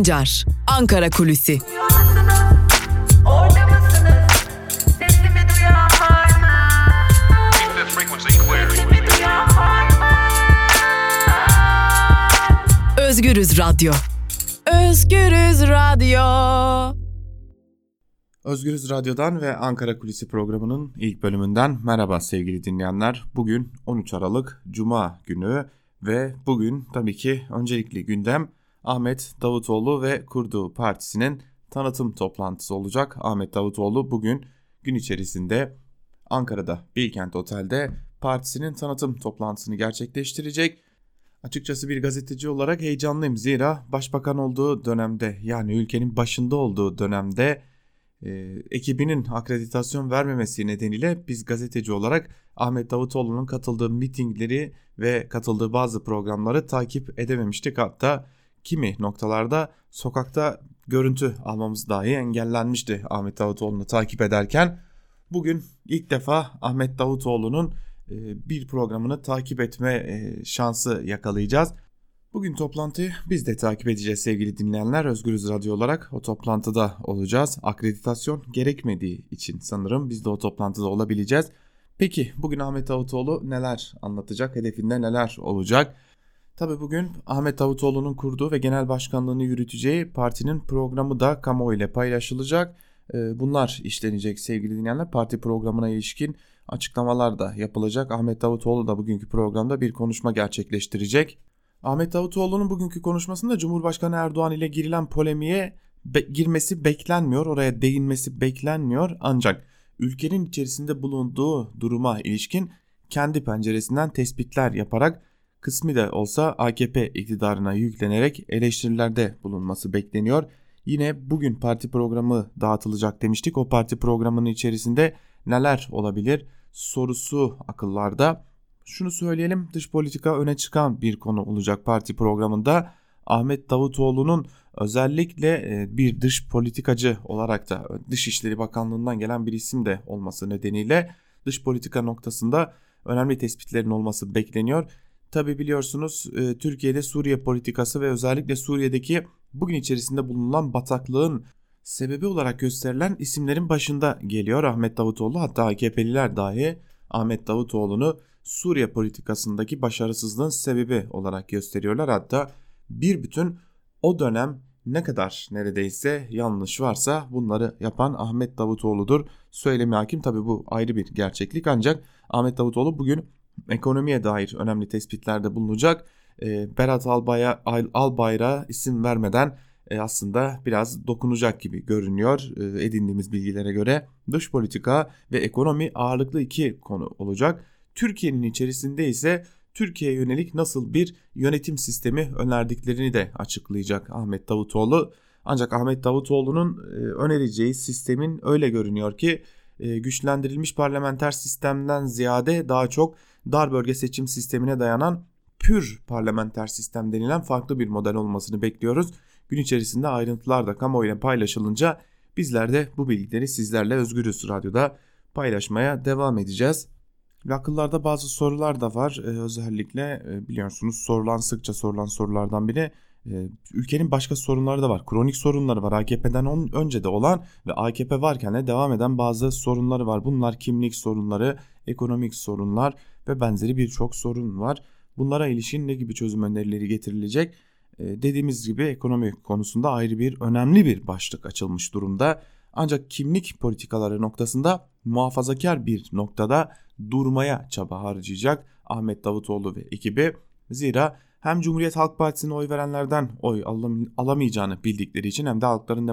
Sancar, Ankara Kulüsi. Özgürüz Radyo. Özgürüz Radyo. Özgürüz Radyo'dan ve Ankara Kulisi programının ilk bölümünden merhaba sevgili dinleyenler. Bugün 13 Aralık Cuma günü ve bugün tabii ki öncelikli gündem Ahmet Davutoğlu ve kurduğu partisinin tanıtım toplantısı olacak. Ahmet Davutoğlu bugün gün içerisinde Ankara'da Bilkent Otel'de partisinin tanıtım toplantısını gerçekleştirecek. Açıkçası bir gazeteci olarak heyecanlıyım zira başbakan olduğu dönemde yani ülkenin başında olduğu dönemde e, ekibinin akreditasyon vermemesi nedeniyle biz gazeteci olarak Ahmet Davutoğlu'nun katıldığı mitingleri ve katıldığı bazı programları takip edememiştik. Hatta kimi noktalarda sokakta görüntü almamız dahi engellenmişti Ahmet Davutoğlu'nu takip ederken. Bugün ilk defa Ahmet Davutoğlu'nun e, bir programını takip etme e, şansı yakalayacağız. Bugün toplantıyı biz de takip edeceğiz sevgili dinleyenler. Özgürüz Radyo olarak o toplantıda olacağız. Akreditasyon gerekmediği için sanırım biz de o toplantıda olabileceğiz. Peki bugün Ahmet Davutoğlu neler anlatacak? Hedefinde neler olacak? Tabi bugün Ahmet Davutoğlu'nun kurduğu ve genel başkanlığını yürüteceği partinin programı da kamuoyu ile paylaşılacak. Ee, bunlar işlenecek sevgili dinleyenler. Parti programına ilişkin açıklamalar da yapılacak. Ahmet Davutoğlu da bugünkü programda bir konuşma gerçekleştirecek. Ahmet Davutoğlu'nun bugünkü konuşmasında Cumhurbaşkanı Erdoğan ile girilen polemiğe be girmesi beklenmiyor. Oraya değinmesi beklenmiyor. Ancak ülkenin içerisinde bulunduğu duruma ilişkin kendi penceresinden tespitler yaparak kısmi de olsa AKP iktidarına yüklenerek eleştirilerde bulunması bekleniyor. Yine bugün parti programı dağıtılacak demiştik. O parti programının içerisinde neler olabilir sorusu akıllarda. Şunu söyleyelim dış politika öne çıkan bir konu olacak parti programında. Ahmet Davutoğlu'nun özellikle e, bir dış politikacı olarak da Dışişleri Bakanlığı'ndan gelen bir isim de olması nedeniyle dış politika noktasında önemli tespitlerin olması bekleniyor. Tabi biliyorsunuz e, Türkiye'de Suriye politikası ve özellikle Suriye'deki bugün içerisinde bulunan bataklığın sebebi olarak gösterilen isimlerin başında geliyor Ahmet Davutoğlu. Hatta AKP'liler dahi Ahmet Davutoğlu'nu Suriye politikasındaki başarısızlığın sebebi olarak gösteriyorlar. Hatta bir bütün o dönem ne kadar neredeyse yanlış varsa bunları yapan Ahmet Davutoğlu'dur. Söylemi hakim tabi bu ayrı bir gerçeklik ancak Ahmet Davutoğlu bugün ekonomiye dair önemli tespitlerde bulunacak. E, Berat Albay'a, Albayrak'a isim vermeden e, aslında biraz dokunacak gibi görünüyor e, edindiğimiz bilgilere göre. Dış politika ve ekonomi ağırlıklı iki konu olacak. Türkiye'nin içerisinde ise Türkiye'ye yönelik nasıl bir yönetim sistemi önerdiklerini de açıklayacak Ahmet Davutoğlu. Ancak Ahmet Davutoğlu'nun e, önereceği sistemin öyle görünüyor ki güçlendirilmiş parlamenter sistemden ziyade daha çok dar bölge seçim sistemine dayanan pür parlamenter sistem denilen farklı bir model olmasını bekliyoruz. Gün içerisinde ayrıntılar da kamuoyuyla paylaşılınca bizler de bu bilgileri sizlerle Özgürüz Radyo'da paylaşmaya devam edeceğiz. Akıllarda bazı sorular da var. Ee, özellikle e, biliyorsunuz sorulan sıkça sorulan sorulardan biri ülkenin başka sorunları da var. Kronik sorunları var. AKP'den önce de olan ve AKP varken de devam eden bazı sorunları var. Bunlar kimlik sorunları, ekonomik sorunlar ve benzeri birçok sorun var. Bunlara ilişkin ne gibi çözüm önerileri getirilecek? E, dediğimiz gibi ekonomi konusunda ayrı bir önemli bir başlık açılmış durumda. Ancak kimlik politikaları noktasında muhafazakar bir noktada durmaya çaba harcayacak Ahmet Davutoğlu ve ekibi. Zira hem Cumhuriyet Halk Partisi'ne oy verenlerden oy alam alamayacağını bildikleri için hem de Halkların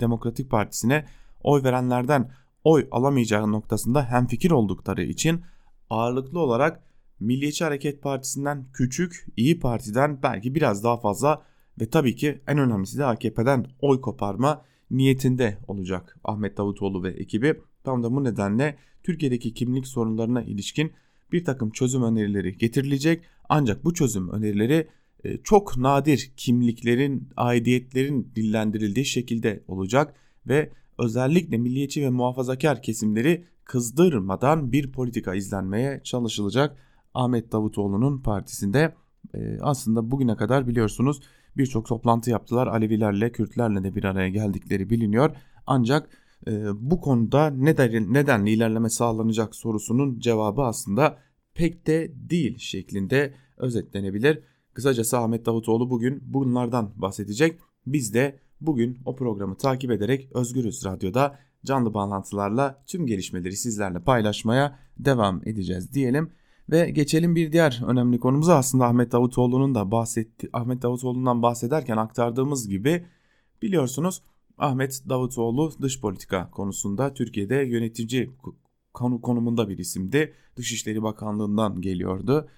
Demokratik, Partisi'ne oy verenlerden oy alamayacağı noktasında hem fikir oldukları için ağırlıklı olarak Milliyetçi Hareket Partisi'nden küçük, İyi Parti'den belki biraz daha fazla ve tabii ki en önemlisi de AKP'den oy koparma niyetinde olacak Ahmet Davutoğlu ve ekibi. Tam da bu nedenle Türkiye'deki kimlik sorunlarına ilişkin bir takım çözüm önerileri getirilecek. Ancak bu çözüm önerileri e, çok nadir kimliklerin, aidiyetlerin dillendirildiği şekilde olacak ve özellikle milliyetçi ve muhafazakar kesimleri kızdırmadan bir politika izlenmeye çalışılacak. Ahmet Davutoğlu'nun partisinde e, aslında bugüne kadar biliyorsunuz birçok toplantı yaptılar. Alevilerle, Kürtlerle de bir araya geldikleri biliniyor. Ancak e, bu konuda neden, nedenle ilerleme sağlanacak sorusunun cevabı aslında pek de değil şeklinde özetlenebilir. Kısacası Ahmet Davutoğlu bugün bunlardan bahsedecek. Biz de bugün o programı takip ederek Özgürüz Radyo'da canlı bağlantılarla tüm gelişmeleri sizlerle paylaşmaya devam edeceğiz diyelim. Ve geçelim bir diğer önemli konumuza aslında Ahmet Davutoğlu'nun da bahsetti Ahmet Davutoğlu'ndan bahsederken aktardığımız gibi biliyorsunuz Ahmet Davutoğlu dış politika konusunda Türkiye'de yönetici konu konumunda bir isimdi. Dışişleri Bakanlığı'ndan geliyordu.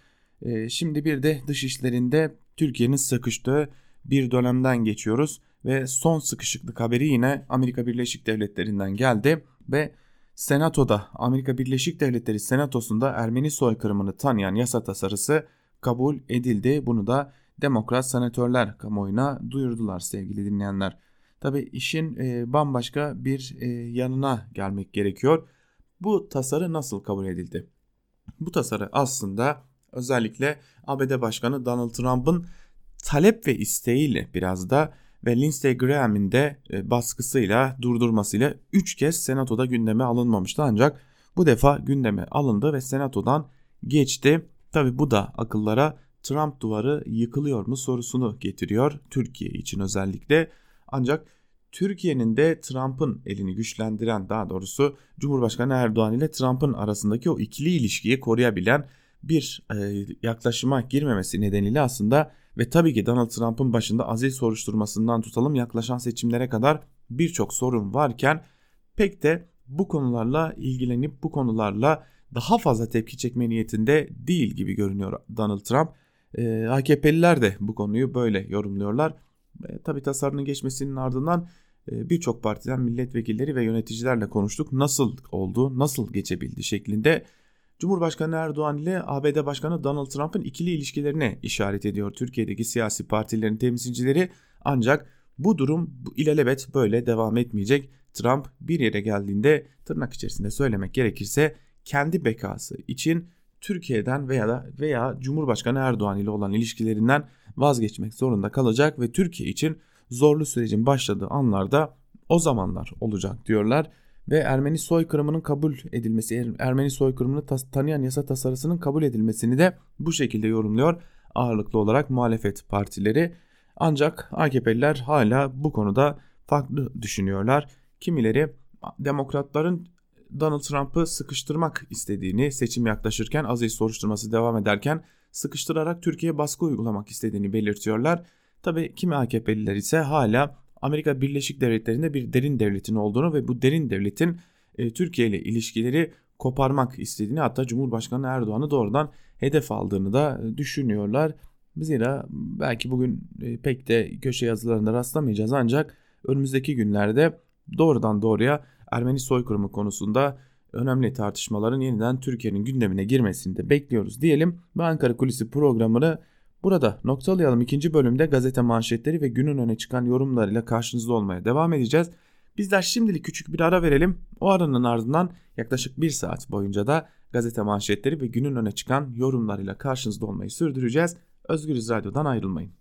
Ee, şimdi bir de dışişlerinde Türkiye'nin sıkıştığı bir dönemden geçiyoruz ve son sıkışıklık haberi yine Amerika Birleşik Devletleri'nden geldi ve Senato'da Amerika Birleşik Devletleri Senatosu'nda Ermeni soykırımını tanıyan yasa tasarısı kabul edildi. Bunu da demokrat senatörler kamuoyuna duyurdular sevgili dinleyenler. Tabi işin e, bambaşka bir e, yanına gelmek gerekiyor. Bu tasarı nasıl kabul edildi? Bu tasarı aslında özellikle ABD Başkanı Donald Trump'ın talep ve isteğiyle biraz da ve Lindsey Graham'in de e, baskısıyla durdurmasıyla 3 kez senatoda gündeme alınmamıştı ancak bu defa gündeme alındı ve senatodan geçti. Tabi bu da akıllara Trump duvarı yıkılıyor mu sorusunu getiriyor Türkiye için özellikle. Ancak Türkiye'nin de Trump'ın elini güçlendiren daha doğrusu Cumhurbaşkanı Erdoğan ile Trump'ın arasındaki o ikili ilişkiyi koruyabilen bir e, yaklaşıma girmemesi nedeniyle aslında ve tabii ki Donald Trump'ın başında azil soruşturmasından tutalım yaklaşan seçimlere kadar birçok sorun varken pek de bu konularla ilgilenip bu konularla daha fazla tepki çekme niyetinde değil gibi görünüyor Donald Trump. E, AKP'liler de bu konuyu böyle yorumluyorlar. E, tabii tasarının geçmesinin ardından e, birçok partiden milletvekilleri ve yöneticilerle konuştuk. Nasıl oldu, nasıl geçebildi şeklinde Cumhurbaşkanı Erdoğan ile ABD Başkanı Donald Trump'ın ikili ilişkilerine işaret ediyor Türkiye'deki siyasi partilerin temsilcileri. Ancak bu durum ilelebet böyle devam etmeyecek. Trump bir yere geldiğinde tırnak içerisinde söylemek gerekirse kendi bekası için Türkiye'den veya da veya Cumhurbaşkanı Erdoğan ile olan ilişkilerinden vazgeçmek zorunda kalacak ve Türkiye için zorlu sürecin başladığı anlarda o zamanlar olacak diyorlar ve Ermeni soykırımının kabul edilmesi, er-, Ermeni soykırımını tanıyan yasa tasarısının kabul edilmesini de bu şekilde yorumluyor ağırlıklı olarak muhalefet partileri. Ancak AKP'liler hala bu konuda farklı düşünüyorlar. Kimileri demokratların Donald Trump'ı sıkıştırmak istediğini seçim yaklaşırken aziz soruşturması devam ederken sıkıştırarak Türkiye'ye baskı uygulamak istediğini belirtiyorlar. Tabi kimi AKP'liler ise hala Amerika Birleşik Devletleri'nde bir derin devletin olduğunu ve bu derin devletin e, Türkiye ile ilişkileri koparmak istediğini hatta Cumhurbaşkanı Erdoğan'ı doğrudan hedef aldığını da e, düşünüyorlar. Zira belki bugün e, pek de köşe yazılarında rastlamayacağız ancak önümüzdeki günlerde doğrudan doğruya Ermeni soykırımı konusunda önemli tartışmaların yeniden Türkiye'nin gündemine girmesini de bekliyoruz diyelim. Ve Ankara Kulisi programını Burada noktalayalım ikinci bölümde gazete manşetleri ve günün öne çıkan yorumlarıyla karşınızda olmaya devam edeceğiz. Bizler şimdilik küçük bir ara verelim. O aranın ardından yaklaşık bir saat boyunca da gazete manşetleri ve günün öne çıkan yorumlarıyla karşınızda olmayı sürdüreceğiz. Özgürüz Radyo'dan ayrılmayın.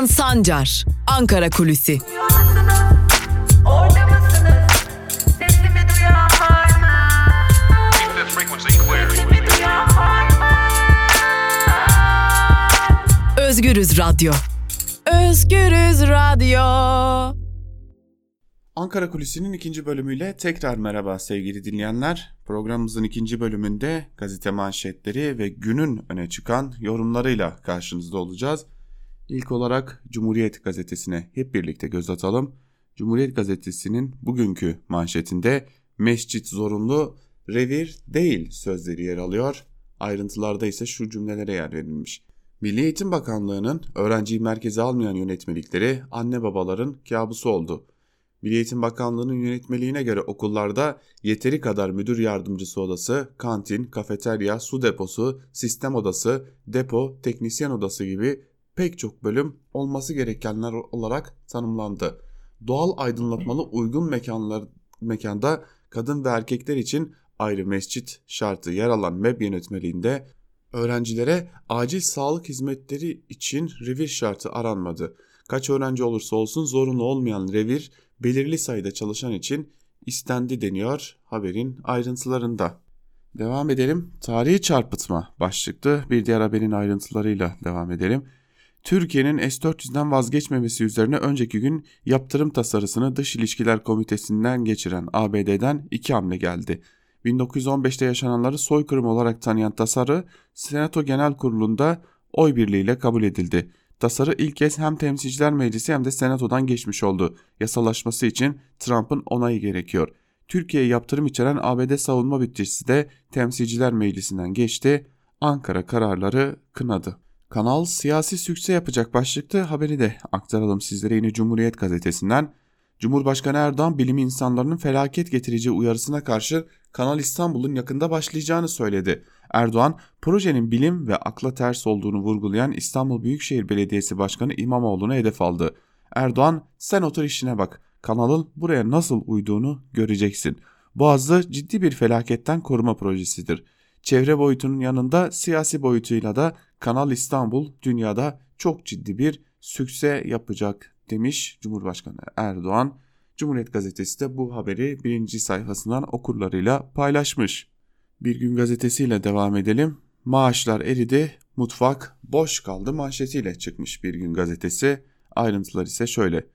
Altan Sancar, Ankara Kulüsi. Özgürüz Radyo. Özgürüz Radyo. Ankara Kulisi'nin ikinci bölümüyle tekrar merhaba sevgili dinleyenler. Programımızın ikinci bölümünde gazete manşetleri ve günün öne çıkan yorumlarıyla karşınızda olacağız. İlk olarak Cumhuriyet Gazetesi'ne hep birlikte göz atalım. Cumhuriyet Gazetesi'nin bugünkü manşetinde mescit zorunlu revir değil sözleri yer alıyor. Ayrıntılarda ise şu cümlelere yer verilmiş. Milli Eğitim Bakanlığı'nın öğrenciyi merkeze almayan yönetmelikleri anne babaların kabusu oldu. Milli Eğitim Bakanlığı'nın yönetmeliğine göre okullarda yeteri kadar müdür yardımcısı odası, kantin, kafeterya, su deposu, sistem odası, depo, teknisyen odası gibi pek çok bölüm olması gerekenler olarak tanımlandı. Doğal aydınlatmalı uygun mekanlar mekanda kadın ve erkekler için ayrı mescit şartı yer alan MEB yönetmeliğinde öğrencilere acil sağlık hizmetleri için revir şartı aranmadı. Kaç öğrenci olursa olsun zorunlu olmayan revir belirli sayıda çalışan için istendi deniyor haberin ayrıntılarında. Devam edelim. Tarihi çarpıtma başlıklı bir diğer haberin ayrıntılarıyla devam edelim. Türkiye'nin S-400'den vazgeçmemesi üzerine önceki gün yaptırım tasarısını Dış İlişkiler Komitesi'nden geçiren ABD'den iki hamle geldi. 1915'te yaşananları soykırım olarak tanıyan tasarı Senato Genel Kurulu'nda oy birliğiyle kabul edildi. Tasarı ilk kez hem Temsilciler Meclisi hem de Senato'dan geçmiş oldu. Yasalaşması için Trump'ın onayı gerekiyor. Türkiye'ye yaptırım içeren ABD savunma bütçesi de Temsilciler Meclisi'nden geçti. Ankara kararları kınadı. Kanal siyasi sükse yapacak başlıkta haberi de aktaralım sizlere yine Cumhuriyet gazetesinden. Cumhurbaşkanı Erdoğan bilim insanlarının felaket getirici uyarısına karşı Kanal İstanbul'un yakında başlayacağını söyledi. Erdoğan, projenin bilim ve akla ters olduğunu vurgulayan İstanbul Büyükşehir Belediyesi Başkanı İmamoğlu'na hedef aldı. Erdoğan, sen otur işine bak, kanalın buraya nasıl uyduğunu göreceksin. Boğazı ciddi bir felaketten koruma projesidir. Çevre boyutunun yanında siyasi boyutuyla da Kanal İstanbul dünyada çok ciddi bir sükse yapacak demiş Cumhurbaşkanı Erdoğan. Cumhuriyet Gazetesi de bu haberi birinci sayfasından okurlarıyla paylaşmış. Bir gün gazetesiyle devam edelim. Maaşlar eridi, mutfak boş kaldı manşetiyle çıkmış bir gün gazetesi. Ayrıntılar ise şöyle.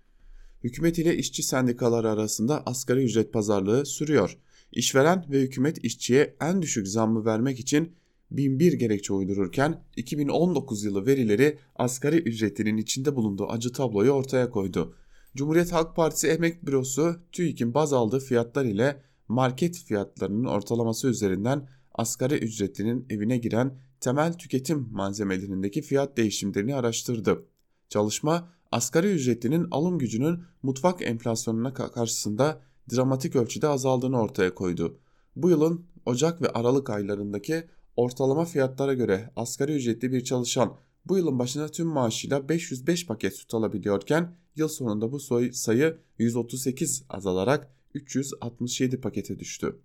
Hükümet ile işçi sendikaları arasında asgari ücret pazarlığı sürüyor. İşveren ve hükümet işçiye en düşük zammı vermek için 1001 gerekçe uydururken 2019 yılı verileri asgari ücretinin içinde bulunduğu acı tabloyu ortaya koydu. Cumhuriyet Halk Partisi Emek Bürosu TÜİK'in baz aldığı fiyatlar ile market fiyatlarının ortalaması üzerinden asgari ücretinin evine giren temel tüketim malzemelerindeki fiyat değişimlerini araştırdı. Çalışma asgari ücretlinin alım gücünün mutfak enflasyonuna karşısında dramatik ölçüde azaldığını ortaya koydu. Bu yılın Ocak ve Aralık aylarındaki ortalama fiyatlara göre asgari ücretli bir çalışan bu yılın başında tüm maaşıyla 505 paket süt alabiliyorken yıl sonunda bu sayı 138 azalarak 367 pakete düştü.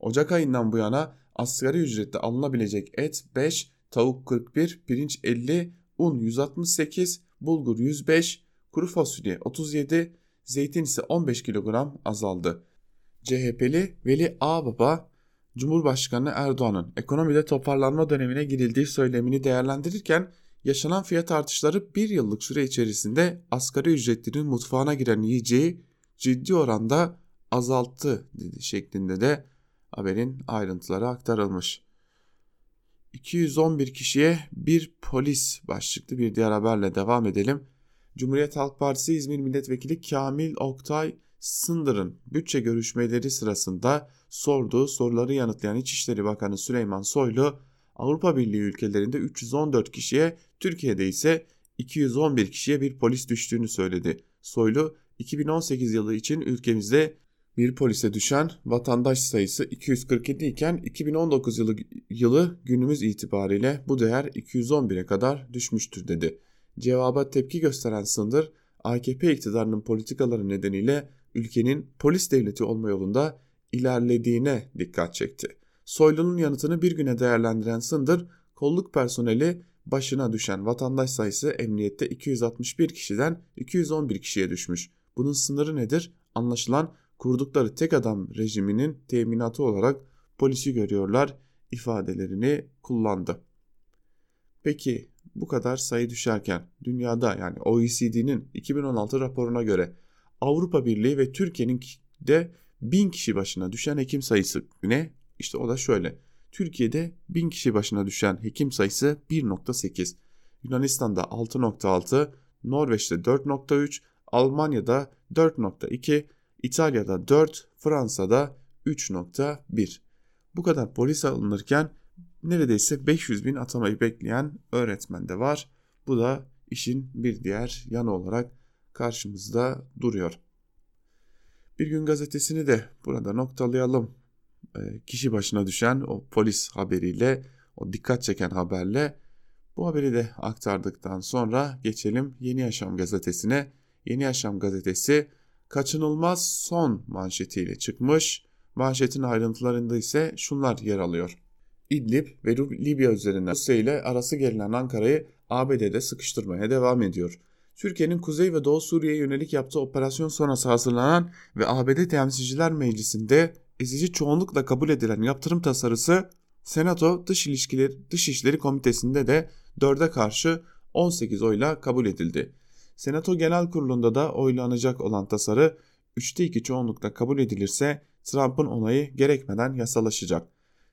Ocak ayından bu yana asgari ücretle alınabilecek et 5, tavuk 41, pirinç 50, un 168, bulgur 105, kuru fasulye 37, zeytin ise 15 kilogram azaldı. CHP'li Veli Ağbaba Cumhurbaşkanı Erdoğan'ın ekonomide toparlanma dönemine girildiği söylemini değerlendirirken yaşanan fiyat artışları bir yıllık süre içerisinde asgari ücretlinin mutfağına giren yiyeceği ciddi oranda azalttı dedi şeklinde de haberin ayrıntıları aktarılmış. 211 kişiye bir polis başlıklı bir diğer haberle devam edelim. Cumhuriyet Halk Partisi İzmir Milletvekili Kamil Oktay Sındır'ın bütçe görüşmeleri sırasında sorduğu soruları yanıtlayan İçişleri Bakanı Süleyman Soylu, Avrupa Birliği ülkelerinde 314 kişiye, Türkiye'de ise 211 kişiye bir polis düştüğünü söyledi. Soylu, 2018 yılı için ülkemizde bir polise düşen vatandaş sayısı 247 iken 2019 yılı, yılı günümüz itibariyle bu değer 211'e kadar düşmüştür dedi. Cevaba tepki gösteren Sındır, AKP iktidarının politikaları nedeniyle ülkenin polis devleti olma yolunda ilerlediğine dikkat çekti. Soylu'nun yanıtını bir güne değerlendiren Sındır, kolluk personeli başına düşen vatandaş sayısı emniyette 261 kişiden 211 kişiye düşmüş. Bunun sınırı nedir? Anlaşılan kurdukları tek adam rejiminin teminatı olarak polisi görüyorlar ifadelerini kullandı. Peki bu kadar sayı düşerken dünyada yani OECD'nin 2016 raporuna göre Avrupa Birliği ve Türkiye'nin de 1000 kişi başına düşen hekim sayısı ne? İşte o da şöyle. Türkiye'de 1000 kişi başına düşen hekim sayısı 1.8. Yunanistan'da 6.6, Norveç'te 4.3, Almanya'da 4.2, İtalya'da 4, Fransa'da 3.1. Bu kadar polis alınırken neredeyse 500 bin atamayı bekleyen öğretmen de var. Bu da işin bir diğer yanı olarak karşımızda duruyor. Bir gün gazetesini de burada noktalayalım. E, kişi başına düşen o polis haberiyle, o dikkat çeken haberle bu haberi de aktardıktan sonra geçelim Yeni Yaşam gazetesine. Yeni Yaşam gazetesi kaçınılmaz son manşetiyle çıkmış. Manşetin ayrıntılarında ise şunlar yer alıyor. İdlib ve Libya üzerinden Rusya ile arası gelinen Ankara'yı ABD'de sıkıştırmaya devam ediyor. Türkiye'nin Kuzey ve Doğu Suriye'ye yönelik yaptığı operasyon sonrası hazırlanan ve ABD Temsilciler Meclisi'nde ezici çoğunlukla kabul edilen yaptırım tasarısı Senato Dış İlişkileri Dışişleri Komitesi'nde de 4'e karşı 18 oyla kabul edildi. Senato Genel Kurulu'nda da oylanacak olan tasarı 3'te 2 çoğunlukla kabul edilirse Trump'ın onayı gerekmeden yasalaşacak.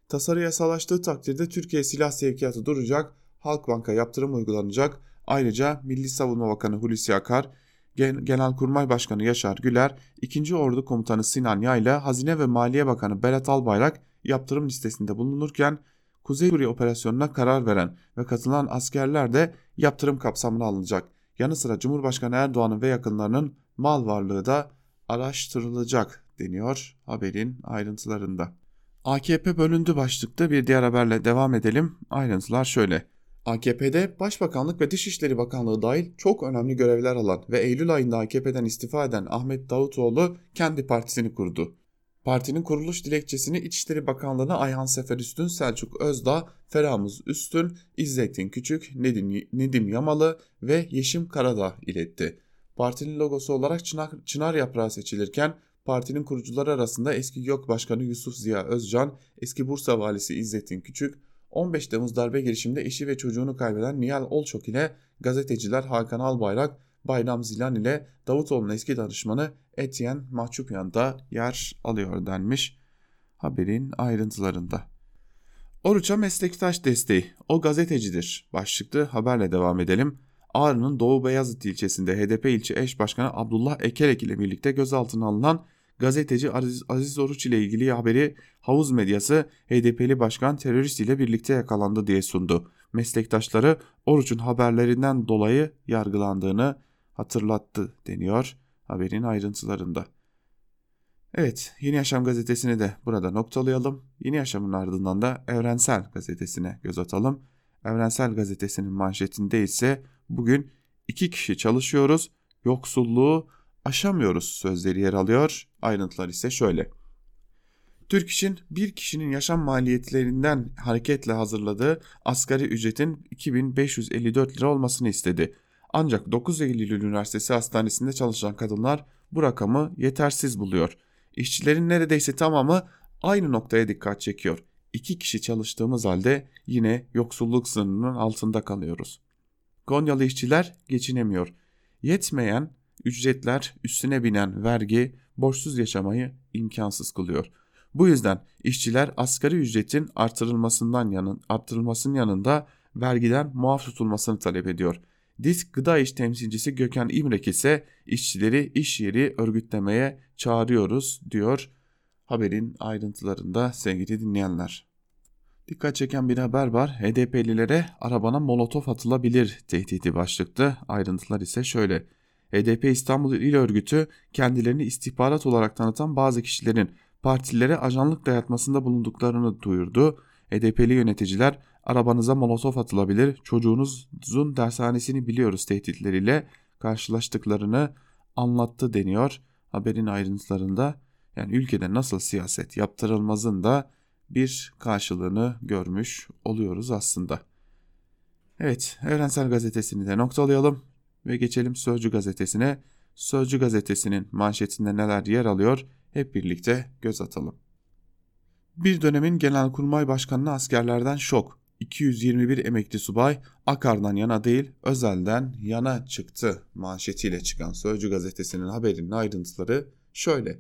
Tasarı yasalaştığı takdirde Türkiye silah sevkiyatı duracak, Halkbank'a yaptırım uygulanacak. Ayrıca Milli Savunma Bakanı Hulusi Akar, Genelkurmay Başkanı Yaşar Güler, 2. Ordu Komutanı Sinan Yayla, Hazine ve Maliye Bakanı Berat Albayrak yaptırım listesinde bulunurken Kuzey Suriye operasyonuna karar veren ve katılan askerler de yaptırım kapsamına alınacak. Yanı sıra Cumhurbaşkanı Erdoğan'ın ve yakınlarının mal varlığı da araştırılacak deniyor haberin ayrıntılarında. AKP bölündü başlıkta bir diğer haberle devam edelim. Ayrıntılar şöyle. AKP'de Başbakanlık ve Dışişleri Bakanlığı dahil çok önemli görevler alan ve Eylül ayında AKP'den istifa eden Ahmet Davutoğlu kendi partisini kurdu. Partinin kuruluş dilekçesini İçişleri Bakanlığı'na Ayhan Sefer Üstün, Selçuk Özdağ, Feramuz Üstün, İzzettin Küçük, Nedim, Nedim Yamalı ve Yeşim Karadağ iletti. Partinin logosu olarak çınar, çınar yaprağı seçilirken partinin kurucuları arasında eski YÖK Başkanı Yusuf Ziya Özcan, eski Bursa Valisi İzzettin Küçük, 15 Temmuz darbe girişiminde eşi ve çocuğunu kaybeden Nihal Olçok ile gazeteciler Hakan Albayrak, Bayram Zilan ile Davutoğlu'nun eski danışmanı Etienne Mahçupyan da yer alıyor denmiş haberin ayrıntılarında. Oruç'a meslektaş desteği, o gazetecidir başlıklı haberle devam edelim. Ağrı'nın Doğu Beyazıt ilçesinde HDP ilçe eş başkanı Abdullah Ekerek ile birlikte gözaltına alınan gazeteci Aziz, Aziz Oruç ile ilgili haberi havuz medyası HDP'li başkan terörist ile birlikte yakalandı diye sundu. Meslektaşları Oruç'un haberlerinden dolayı yargılandığını hatırlattı deniyor haberin ayrıntılarında. Evet, Yeni Yaşam gazetesini de burada noktalayalım. Yeni Yaşam'ın ardından da Evrensel gazetesine göz atalım. Evrensel gazetesinin manşetinde ise bugün iki kişi çalışıyoruz, yoksulluğu aşamıyoruz sözleri yer alıyor. Ayrıntılar ise şöyle. Türk İş'in bir kişinin yaşam maliyetlerinden hareketle hazırladığı asgari ücretin 2554 lira olmasını istedi. Ancak 9 Eylül Üniversitesi Hastanesi'nde çalışan kadınlar bu rakamı yetersiz buluyor. İşçilerin neredeyse tamamı aynı noktaya dikkat çekiyor. İki kişi çalıştığımız halde yine yoksulluk sınırının altında kalıyoruz. Konyalı işçiler geçinemiyor. Yetmeyen ücretler üstüne binen vergi borçsuz yaşamayı imkansız kılıyor. Bu yüzden işçiler asgari ücretin artırılmasından yanın, artırılmasının yanında vergiden muaf tutulmasını talep ediyor. Disk Gıda İş temsilcisi Gökhan İmrek ise işçileri iş yeri örgütlemeye çağırıyoruz diyor haberin ayrıntılarında sevgili dinleyenler. Dikkat çeken bir haber var. HDP'lilere arabana molotof atılabilir tehdidi başlıklı. Ayrıntılar ise şöyle. HDP İstanbul İl Örgütü kendilerini istihbarat olarak tanıtan bazı kişilerin partilere ajanlık dayatmasında bulunduklarını duyurdu. HDP'li yöneticiler arabanıza molotof atılabilir, çocuğunuzun dershanesini biliyoruz tehditleriyle karşılaştıklarını anlattı deniyor haberin ayrıntılarında. Yani ülkede nasıl siyaset yaptırılmazın da bir karşılığını görmüş oluyoruz aslında. Evet, Evrensel Gazetesi'ni de noktalayalım ve geçelim Sözcü Gazetesi'ne. Sözcü Gazetesi'nin manşetinde neler yer alıyor hep birlikte göz atalım. Bir dönemin Genelkurmay Başkanı'na askerlerden şok. 221 emekli subay Akar'dan yana değil Özel'den yana çıktı manşetiyle çıkan Sözcü gazetesinin haberinin ayrıntıları şöyle.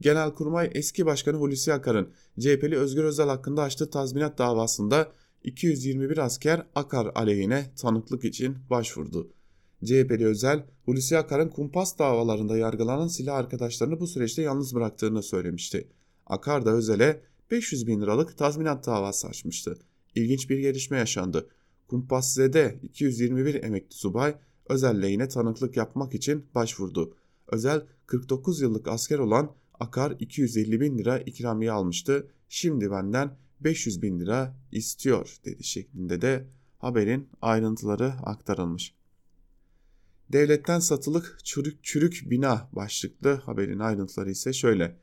Genelkurmay eski başkanı Hulusi Akar'ın CHP'li Özgür Özel hakkında açtığı tazminat davasında 221 asker Akar aleyhine tanıklık için başvurdu. CHP'li Özel, Hulusi Akar'ın kumpas davalarında yargılanan silah arkadaşlarını bu süreçte yalnız bıraktığını söylemişti. Akar da Özel'e 500 bin liralık tazminat davası açmıştı. İlginç bir gelişme yaşandı. Kumpasze'de 221 emekli subay Özel lehine tanıklık yapmak için başvurdu. Özel 49 yıllık asker olan Akar 250 bin lira ikramiye almıştı. Şimdi benden 500 bin lira istiyor dedi şeklinde de haberin ayrıntıları aktarılmış. Devletten satılık çürük çürük bina başlıklı haberin ayrıntıları ise şöyle.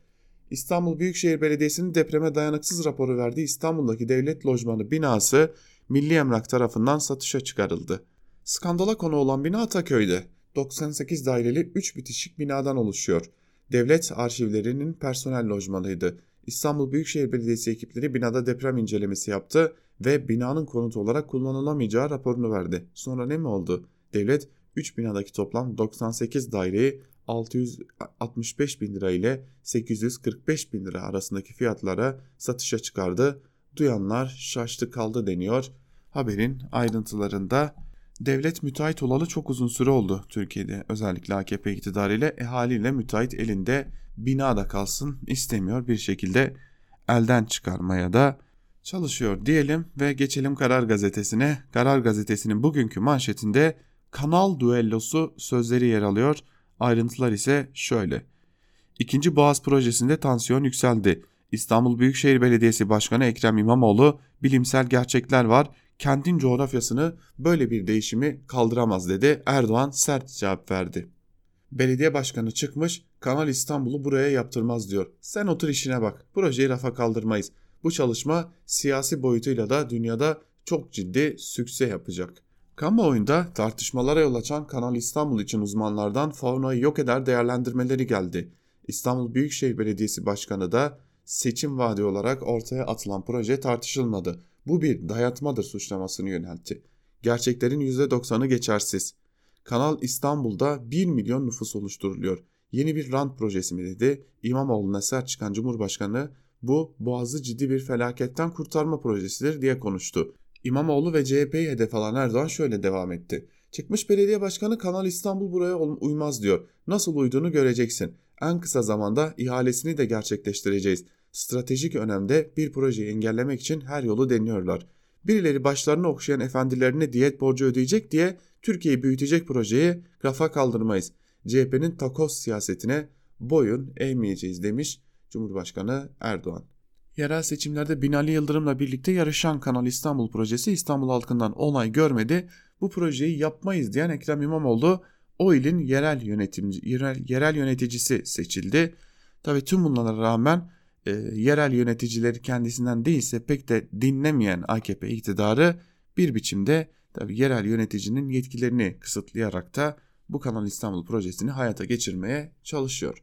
İstanbul Büyükşehir Belediyesi'nin depreme dayanıksız raporu verdiği İstanbul'daki devlet lojmanı binası Milli Emlak tarafından satışa çıkarıldı. Skandala konu olan bina Ataköy'de 98 daireli 3 bitişik binadan oluşuyor. Devlet arşivlerinin personel lojmanıydı. İstanbul Büyükşehir Belediyesi ekipleri binada deprem incelemesi yaptı ve binanın konut olarak kullanılamayacağı raporunu verdi. Sonra ne mi oldu? Devlet 3 binadaki toplam 98 daireyi 665 bin lira ile 845 bin lira arasındaki fiyatlara satışa çıkardı. Duyanlar şaştı kaldı deniyor. Haberin ayrıntılarında devlet müteahhit olalı çok uzun süre oldu Türkiye'de özellikle AKP iktidarıyla e haliyle müteahhit elinde binada kalsın istemiyor bir şekilde elden çıkarmaya da çalışıyor diyelim ve geçelim Karar Gazetesi'ne. Karar Gazetesi'nin bugünkü manşetinde kanal düellosu sözleri yer alıyor. Ayrıntılar ise şöyle. İkinci Boğaz projesinde tansiyon yükseldi. İstanbul Büyükşehir Belediyesi Başkanı Ekrem İmamoğlu bilimsel gerçekler var. Kentin coğrafyasını böyle bir değişimi kaldıramaz dedi. Erdoğan sert cevap verdi. Belediye başkanı çıkmış Kanal İstanbul'u buraya yaptırmaz diyor. Sen otur işine bak. Projeyi rafa kaldırmayız. Bu çalışma siyasi boyutuyla da dünyada çok ciddi sükse yapacak. Kamuoyunda tartışmalara yol açan Kanal İstanbul için uzmanlardan faunayı yok eder değerlendirmeleri geldi. İstanbul Büyükşehir Belediyesi Başkanı da seçim vaadi olarak ortaya atılan proje tartışılmadı. Bu bir dayatmadır suçlamasını yöneltti. Gerçeklerin %90'ı geçersiz. Kanal İstanbul'da 1 milyon nüfus oluşturuluyor. Yeni bir rant projesi mi dedi. İmamoğlu'na sert çıkan Cumhurbaşkanı bu boğazı ciddi bir felaketten kurtarma projesidir diye konuştu. İmamoğlu ve CHP'yi hedef alan Erdoğan şöyle devam etti. Çıkmış belediye başkanı Kanal İstanbul buraya uymaz diyor. Nasıl uyduğunu göreceksin. En kısa zamanda ihalesini de gerçekleştireceğiz. Stratejik önemde bir projeyi engellemek için her yolu deniyorlar. Birileri başlarını okşayan efendilerine diyet borcu ödeyecek diye Türkiye'yi büyütecek projeyi rafa kaldırmayız. CHP'nin takos siyasetine boyun eğmeyeceğiz demiş Cumhurbaşkanı Erdoğan. Yerel seçimlerde Binali Yıldırım'la birlikte yarışan Kanal İstanbul projesi İstanbul halkından onay görmedi. Bu projeyi yapmayız diyen Ekrem İmamoğlu o ilin yerel, yönetimci, yerel, yerel yöneticisi seçildi. Tabi tüm bunlara rağmen e, yerel yöneticileri kendisinden değilse pek de dinlemeyen AKP iktidarı bir biçimde tabi yerel yöneticinin yetkilerini kısıtlayarak da bu Kanal İstanbul projesini hayata geçirmeye çalışıyor.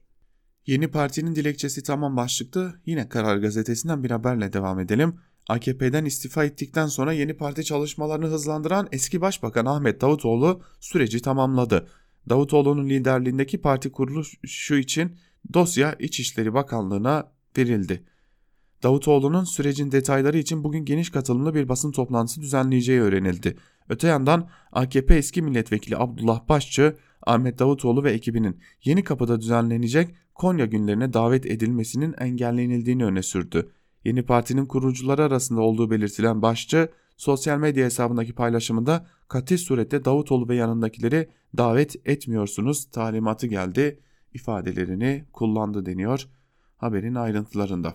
Yeni partinin dilekçesi tamam başlıklı yine Karar Gazetesi'nden bir haberle devam edelim. AKP'den istifa ettikten sonra yeni parti çalışmalarını hızlandıran eski başbakan Ahmet Davutoğlu süreci tamamladı. Davutoğlu'nun liderliğindeki parti kuruluşu için dosya İçişleri Bakanlığı'na verildi. Davutoğlu'nun sürecin detayları için bugün geniş katılımlı bir basın toplantısı düzenleyeceği öğrenildi. Öte yandan AKP eski milletvekili Abdullah Başçı, Ahmet Davutoğlu ve ekibinin yeni kapıda düzenlenecek Konya günlerine davet edilmesinin engellenildiğini öne sürdü. Yeni partinin kurucuları arasında olduğu belirtilen Başçı, sosyal medya hesabındaki paylaşımında katil surette Davutoğlu ve yanındakileri davet etmiyorsunuz talimatı geldi ifadelerini kullandı deniyor haberin ayrıntılarında.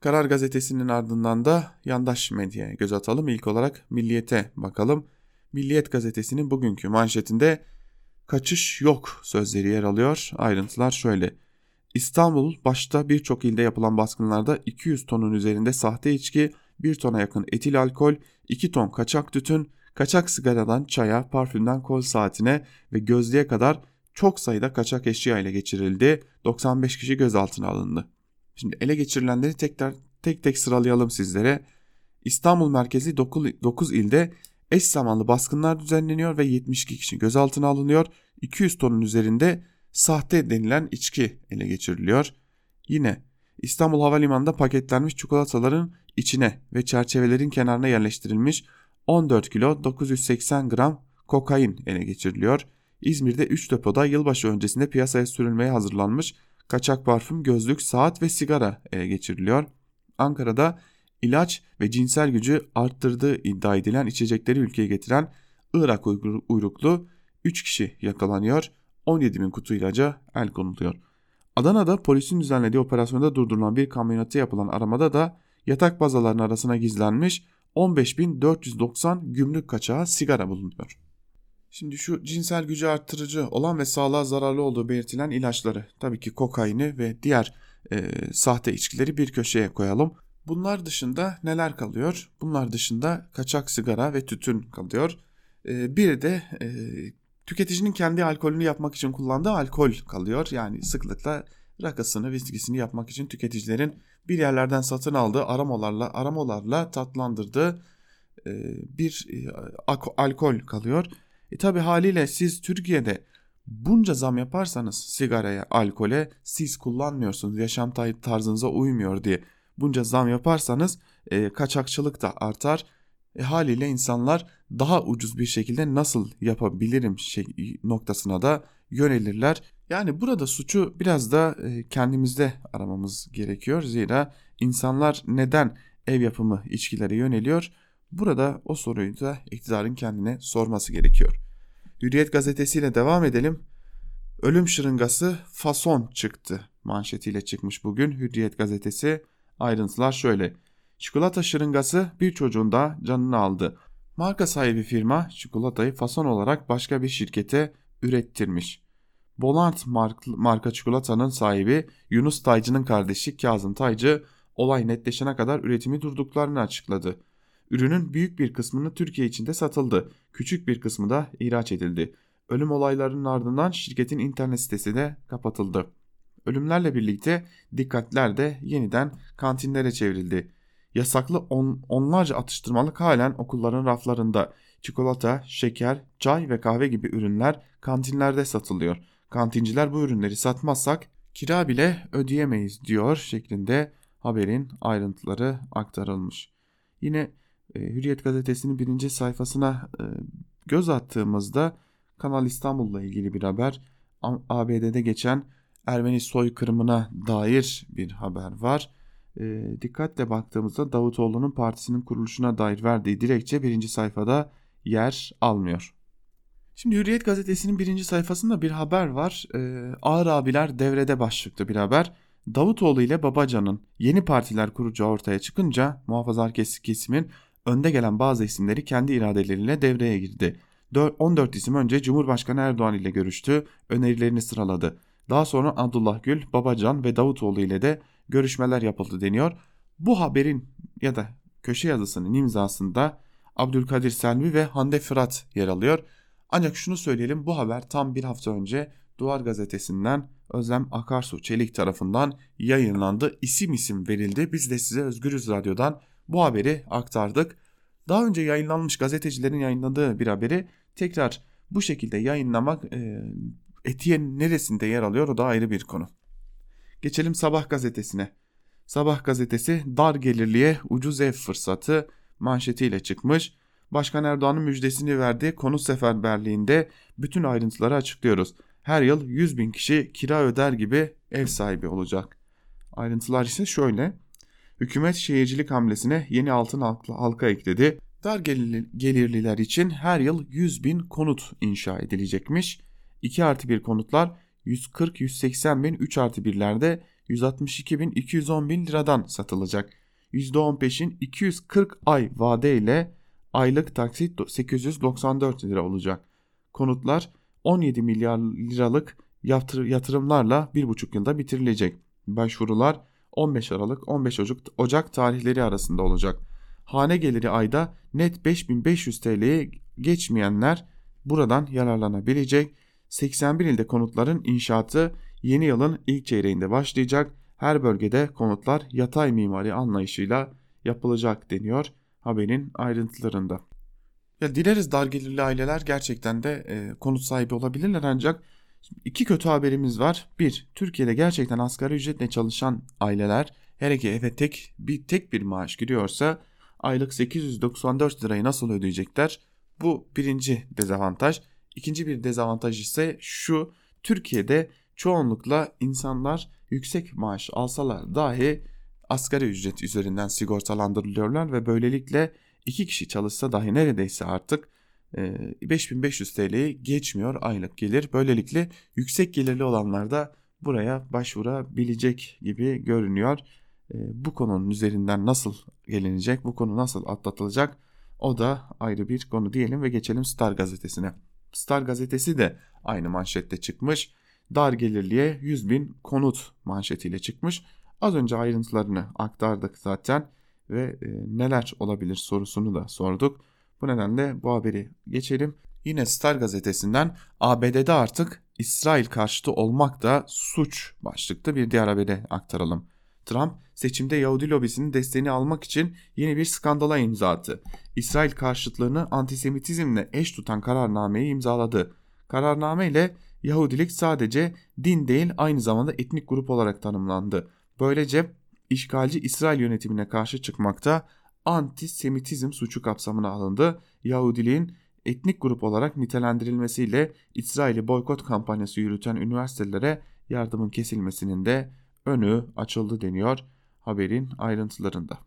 Karar gazetesinin ardından da yandaş medyaya göz atalım. İlk olarak Milliyet'e bakalım. Milliyet gazetesinin bugünkü manşetinde kaçış yok sözleri yer alıyor. Ayrıntılar şöyle. İstanbul başta birçok ilde yapılan baskınlarda 200 tonun üzerinde sahte içki, 1 tona yakın etil alkol, 2 ton kaçak tütün, kaçak sigaradan çaya, parfümden kol saatine ve gözlüğe kadar çok sayıda kaçak eşya ile geçirildi. 95 kişi gözaltına alındı. Şimdi ele geçirilenleri tekrar tek tek sıralayalım sizlere. İstanbul merkezi 9 ilde eş zamanlı baskınlar düzenleniyor ve 72 kişi gözaltına alınıyor. 200 tonun üzerinde sahte denilen içki ele geçiriliyor. Yine İstanbul Havalimanı'nda paketlenmiş çikolataların içine ve çerçevelerin kenarına yerleştirilmiş 14 kilo 980 gram kokain ele geçiriliyor. İzmir'de 3 depoda yılbaşı öncesinde piyasaya sürülmeye hazırlanmış kaçak parfüm, gözlük, saat ve sigara ele geçiriliyor. Ankara'da ilaç ve cinsel gücü arttırdığı iddia edilen içecekleri ülkeye getiren Irak uyruklu 3 kişi yakalanıyor. 17 bin kutu ilaca el konuluyor. Adana'da polisin düzenlediği operasyonda durdurulan bir kamyonete yapılan aramada da yatak bazalarının arasına gizlenmiş 15.490 gümrük kaçağı sigara bulunuyor. Şimdi şu cinsel gücü arttırıcı olan ve sağlığa zararlı olduğu belirtilen ilaçları tabii ki kokaini ve diğer e, sahte içkileri bir köşeye koyalım. Bunlar dışında neler kalıyor? Bunlar dışında kaçak sigara ve tütün kalıyor. E, bir de tüketicinin kendi alkolünü yapmak için kullandığı alkol kalıyor. Yani sıklıkla rakısını, viskisini yapmak için tüketicilerin bir yerlerden satın aldığı aromalarla, aromalarla tatlandırdığı e, bir e, alkol kalıyor. E tabi haliyle siz Türkiye'de bunca zam yaparsanız sigaraya, alkole siz kullanmıyorsunuz, yaşam tarzınıza uymuyor diye bunca zam yaparsanız e, kaçakçılık da artar. E, haliyle insanlar daha ucuz bir şekilde nasıl yapabilirim şey, noktasına da yönelirler. Yani burada suçu biraz da e, kendimizde aramamız gerekiyor. Zira insanlar neden ev yapımı içkilere yöneliyor? Burada o soruyu da iktidarın kendine sorması gerekiyor. Hürriyet gazetesiyle devam edelim. Ölüm şırıngası fason çıktı manşetiyle çıkmış bugün Hürriyet gazetesi. Ayrıntılar şöyle. Çikolata şırıngası bir çocuğun da canını aldı. Marka sahibi firma çikolatayı fason olarak başka bir şirkete ürettirmiş. Bolant marka çikolatanın sahibi Yunus Taycı'nın kardeşi Kazım Taycı olay netleşene kadar üretimi durduklarını açıkladı. Ürünün büyük bir kısmını Türkiye içinde satıldı. Küçük bir kısmı da ihraç edildi. Ölüm olaylarının ardından şirketin internet sitesi de kapatıldı. Ölümlerle birlikte dikkatler de yeniden kantinlere çevrildi. Yasaklı on, onlarca atıştırmalık halen okulların raflarında. Çikolata, şeker, çay ve kahve gibi ürünler kantinlerde satılıyor. Kantinciler bu ürünleri satmazsak kira bile ödeyemeyiz diyor şeklinde haberin ayrıntıları aktarılmış. Yine e, Hürriyet gazetesinin birinci sayfasına e, göz attığımızda Kanal İstanbul'la ilgili bir haber. ABD'de geçen Ermeni soykırımına dair bir haber var. E, dikkatle baktığımızda Davutoğlu'nun partisinin kuruluşuna dair verdiği dilekçe birinci sayfada yer almıyor. Şimdi Hürriyet gazetesinin birinci sayfasında bir haber var. E, Ağır abiler devrede başlıklı bir haber. Davutoğlu ile Babacan'ın yeni partiler kuracağı ortaya çıkınca muhafazakar kesimin önde gelen bazı isimleri kendi iradeleriyle devreye girdi. 14 isim önce Cumhurbaşkanı Erdoğan ile görüştü, önerilerini sıraladı. Daha sonra Abdullah Gül, Babacan ve Davutoğlu ile de görüşmeler yapıldı deniyor. Bu haberin ya da köşe yazısının imzasında Abdülkadir Selvi ve Hande Fırat yer alıyor. Ancak şunu söyleyelim bu haber tam bir hafta önce Duvar gazetesinden Özlem Akarsu Çelik tarafından yayınlandı. İsim isim verildi. Biz de size Özgürüz Radyo'dan bu haberi aktardık. Daha önce yayınlanmış gazetecilerin yayınladığı bir haberi tekrar bu şekilde yayınlamak e, etiğin neresinde yer alıyor o da ayrı bir konu. Geçelim Sabah gazetesine. Sabah gazetesi dar gelirliye ucuz ev fırsatı manşetiyle çıkmış. Başkan Erdoğan'ın müjdesini verdiği konut seferberliğinde bütün ayrıntıları açıklıyoruz. Her yıl 100 bin kişi kira öder gibi ev sahibi olacak. Ayrıntılar ise şöyle. Hükümet şehircilik hamlesine yeni altın halka ekledi. Dar gelirliler için her yıl 100 bin konut inşa edilecekmiş. 2 artı 1 konutlar 140-180 bin 3 artı 1'lerde 162 bin 210 bin liradan satılacak. %15'in 240 ay vade ile aylık taksit 894 lira olacak. Konutlar 17 milyar liralık yatırımlarla 1,5 yılda bitirilecek. Başvurular 15 Aralık 15 Ocak, Ocak tarihleri arasında olacak. Hane geliri ayda net 5500 TL'ye geçmeyenler buradan yararlanabilecek. 81 ilde konutların inşaatı yeni yılın ilk çeyreğinde başlayacak. Her bölgede konutlar yatay mimari anlayışıyla yapılacak deniyor haberin ayrıntılarında. Ya dileriz dar gelirli aileler gerçekten de e, konut sahibi olabilirler ancak iki kötü haberimiz var. Bir, Türkiye'de gerçekten asgari ücretle çalışan aileler her iki eve tek bir tek bir maaş giriyorsa aylık 894 lirayı nasıl ödeyecekler? Bu birinci dezavantaj. İkinci bir dezavantaj ise şu Türkiye'de çoğunlukla insanlar yüksek maaş alsalar dahi asgari ücret üzerinden sigortalandırılıyorlar ve böylelikle iki kişi çalışsa dahi neredeyse artık 5500 e, TL'yi geçmiyor aylık gelir. Böylelikle yüksek gelirli olanlar da buraya başvurabilecek gibi görünüyor. E, bu konunun üzerinden nasıl gelinecek, bu konu nasıl atlatılacak o da ayrı bir konu diyelim ve geçelim Star gazetesine. Star gazetesi de aynı manşette çıkmış. Dar gelirliye 100 bin konut manşetiyle çıkmış. Az önce ayrıntılarını aktardık zaten ve e, neler olabilir sorusunu da sorduk. Bu nedenle bu haberi geçelim. Yine Star gazetesinden ABD'de artık İsrail karşıtı olmak da suç başlıklı bir diğer haberi aktaralım. Trump seçimde Yahudi lobisinin desteğini almak için yeni bir skandala imza attı. İsrail karşıtlığını antisemitizmle eş tutan kararnameyi imzaladı. Kararname ile Yahudilik sadece din değil aynı zamanda etnik grup olarak tanımlandı. Böylece işgalci İsrail yönetimine karşı çıkmakta antisemitizm suçu kapsamına alındı. Yahudiliğin etnik grup olarak nitelendirilmesiyle İsrail'i boykot kampanyası yürüten üniversitelere yardımın kesilmesinin de önü açıldı deniyor haberin ayrıntılarında.